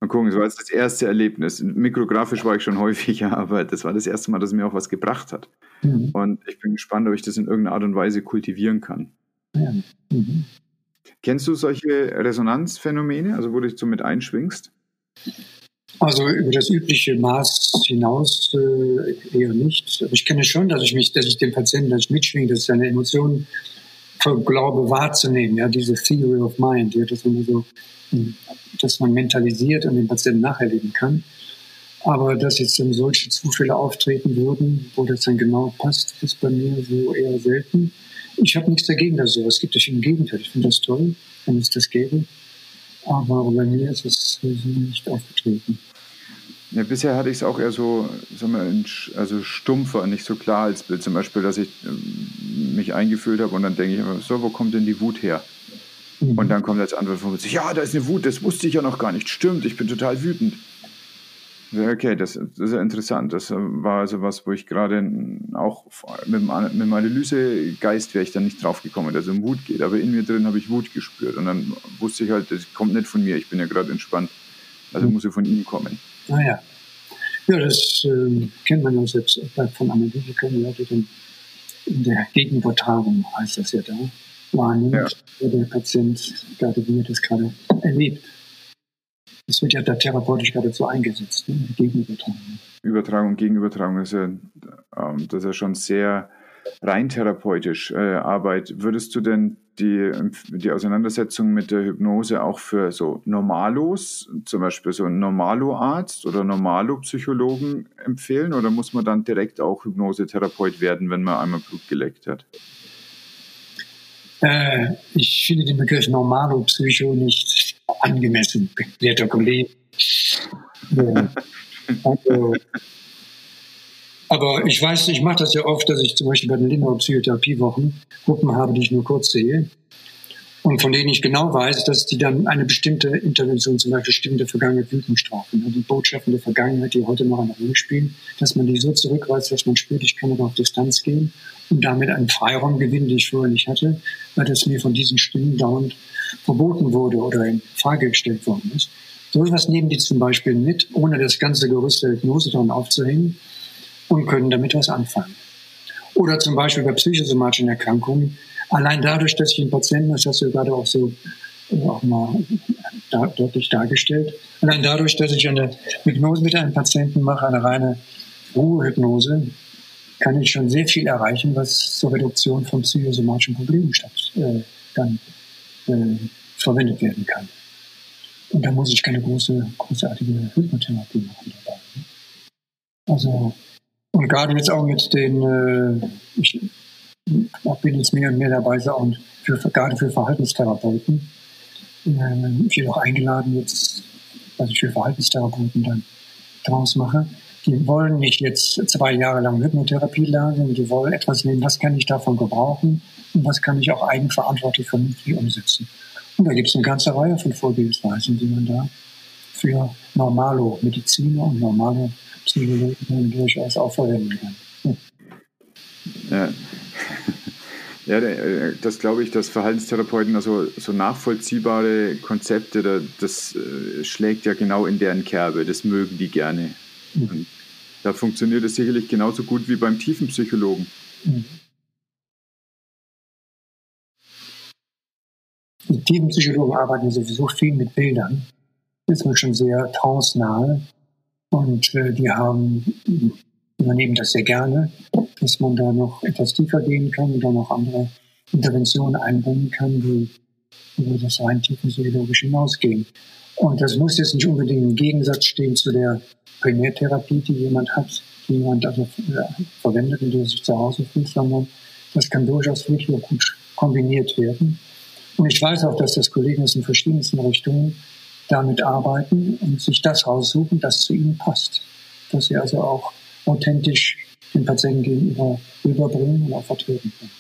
Mal gucken, das war jetzt das erste Erlebnis. Mikrografisch war ich schon häufiger, aber das war das erste Mal, dass es mir auch was gebracht hat. Mhm. Und ich bin gespannt, ob ich das in irgendeiner Art und Weise kultivieren kann. Ja. Mhm. Kennst du solche Resonanzphänomene, also wo du dich so mit einschwingst? Also über das übliche Maß hinaus äh, eher nicht. Aber ich kenne schon, dass ich mich, dass ich den Patienten, dass ich mitschwinge, dass ich seine Emotionen glaube wahrzunehmen. Ja, diese Theory of Mind, ja, dass man so, dass man mentalisiert und den Patienten nacherleben kann. Aber dass jetzt dann solche Zufälle auftreten würden, wo das dann genau passt, ist bei mir so eher selten. Ich habe nichts dagegen, dass sowas gibt. Ich im Gegenteil, ich finde das toll, wenn es das gäbe. Aber bei mir ist es nicht aufgetreten. Ja, bisher hatte ich es auch eher so, sagen wir, also stumpfer, nicht so klar als Bild. Zum Beispiel, dass ich ähm, mich eingefühlt habe und dann denke ich immer, so, wo kommt denn die Wut her? Mhm. Und dann kommt als Antwort von sich, ja, da ist eine Wut, das wusste ich ja noch gar nicht. Stimmt, ich bin total wütend. Okay, das, das ist ja interessant. Das war also was, wo ich gerade auch mit dem, mit dem Analysegeist wäre ich dann nicht drauf gekommen, dass es um Wut geht. Aber in mir drin habe ich Wut gespürt. Und dann wusste ich halt, das kommt nicht von mir, ich bin ja gerade entspannt. Also muss sie von ihm kommen. Ah ja. Ja, das äh, kennt man ja selbst von Analytikern, die dann in der Gegenübertragung, heißt das ja da, wahrnimmt, ja. der Patient gerade, wie er das gerade erlebt. Das wird ja da therapeutisch gerade so eingesetzt, ne? Gegenübertragung. Übertragung, Gegenübertragung ist ja, ähm, das ist ja schon sehr rein therapeutisch äh, Arbeit. Würdest du denn die, die Auseinandersetzung mit der Hypnose auch für so Normalos, zum Beispiel so einen Normalo-Arzt oder Normalo-Psychologen empfehlen oder muss man dann direkt auch Hypnosetherapeut werden, wenn man einmal Blut geleckt hat? Äh, ich finde den Begriff Normalo-Psycho nicht angemessen, werter Kollege. Ja. Also, aber ich weiß, ich mache das ja oft, dass ich zum Beispiel bei den Lindauer Psychotherapiewochen Gruppen habe, die ich nur kurz sehe und von denen ich genau weiß, dass die dann eine bestimmte Intervention, zum Beispiel Stimmen der Vergangenheit, Wüten strafen. Die Botschaften der Vergangenheit, die heute noch eine Rolle spielen, dass man die so zurückweist, dass man spürt, ich kann aber auf Distanz gehen und damit einen Freiraum gewinnen, den ich vorher nicht hatte, weil das mir von diesen Stimmen dauernd verboten wurde oder in Frage gestellt worden ist. So etwas nehmen die zum Beispiel mit, ohne das ganze Gerüst der Hypnose dran aufzuhängen und können damit was anfangen. Oder zum Beispiel bei psychosomatischen Erkrankungen. Allein dadurch, dass ich einen Patienten, das hast du gerade auch so äh, auch mal da, deutlich dargestellt, allein dadurch, dass ich eine Hypnose mit einem Patienten mache, eine reine Ruhehypnose, kann ich schon sehr viel erreichen, was zur Reduktion von psychosomatischen Problemen statt, äh, dann äh, verwendet werden kann. Und da muss ich keine große, großartige Hypnotherapie machen dabei. Ne? Also und gerade jetzt auch mit den, äh, ich bin jetzt mehr und mehr dabei, auch für, gerade für Verhaltenstherapeuten. Äh, ich bin auch eingeladen jetzt, was ich für Verhaltenstherapeuten dann draus mache. Die wollen nicht jetzt zwei Jahre lang Hypnotherapie lernen, die wollen etwas nehmen, was kann ich davon gebrauchen und was kann ich auch eigenverantwortlich vernünftig umsetzen. Und da gibt es eine ganze Reihe von Vorgehensweisen, die man da für normalo Mediziner und normale Psychologen durchaus auch verwenden kann. Hm. Ja. Ja, äh, das glaube ich, dass Verhaltenstherapeuten also so nachvollziehbare Konzepte, das äh, schlägt ja genau in deren Kerbe, das mögen die gerne. Mhm. Und da funktioniert es sicherlich genauso gut wie beim Tiefenpsychologen. Mhm. Die Tiefenpsychologen arbeiten sowieso viel mit Bildern. Ist mir schon sehr trance-nahe. Und äh, die haben, übernehmen das sehr gerne, dass man da noch etwas tiefer gehen kann und da noch andere Interventionen einbringen kann, die über das rein tiefenpsychologische hinausgehen. Und das muss jetzt nicht unbedingt im Gegensatz stehen zu der Primärtherapie, die jemand hat, die jemand also äh, verwendet und der sich zu Hause fühlt, sondern das kann durchaus wirklich gut kombiniert werden. Und ich weiß auch, dass das Kollegen aus den verschiedensten Richtungen damit arbeiten und sich das raussuchen, das zu ihnen passt. Dass sie also auch authentisch den Patienten gegenüber überbringen und auch vertreten können.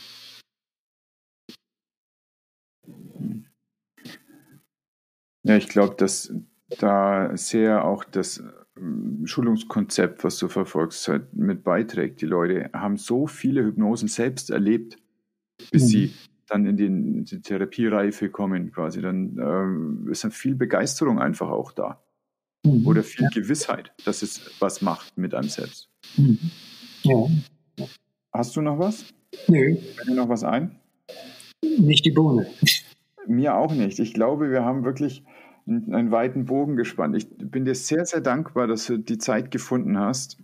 Ja, ich glaube, dass da sehr auch das ähm, Schulungskonzept, was du verfolgst, halt mit beiträgt. Die Leute haben so viele Hypnosen selbst erlebt, bis mhm. sie dann in die, in die Therapiereife kommen quasi, dann ähm, ist dann viel Begeisterung einfach auch da. Mhm. Oder viel ja. Gewissheit, dass es was macht mit einem selbst. Mhm. Ja. Hast du noch was? Nö. Fällt dir noch was ein? Nicht die Bohne. Mir auch nicht. Ich glaube, wir haben wirklich einen weiten Bogen gespannt. Ich bin dir sehr, sehr dankbar, dass du die Zeit gefunden hast.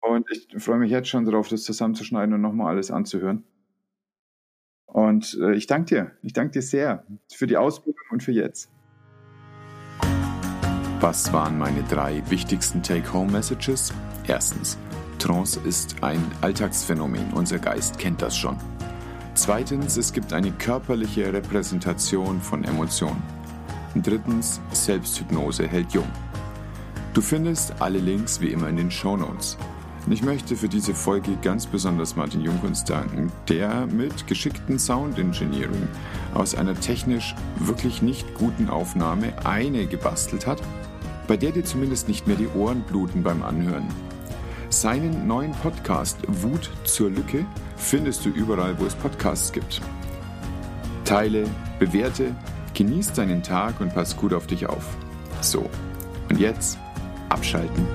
Und ich freue mich jetzt schon darauf, das zusammenzuschneiden und nochmal alles anzuhören. Und äh, ich danke dir. Ich danke dir sehr für die Ausbildung und für jetzt. Was waren meine drei wichtigsten Take-Home-Messages? Erstens, Trance ist ein Alltagsphänomen. Unser Geist kennt das schon. Zweitens, es gibt eine körperliche Repräsentation von Emotionen. Drittens, Selbsthypnose hält jung. Du findest alle Links wie immer in den Show Notes. Ich möchte für diese Folge ganz besonders Martin Jungkunst danken, der mit geschickten Sound Engineering aus einer technisch wirklich nicht guten Aufnahme eine gebastelt hat, bei der dir zumindest nicht mehr die Ohren bluten beim Anhören. Seinen neuen Podcast Wut zur Lücke findest du überall, wo es Podcasts gibt. Teile, bewerte, genieß deinen Tag und pass gut auf dich auf. So, und jetzt abschalten.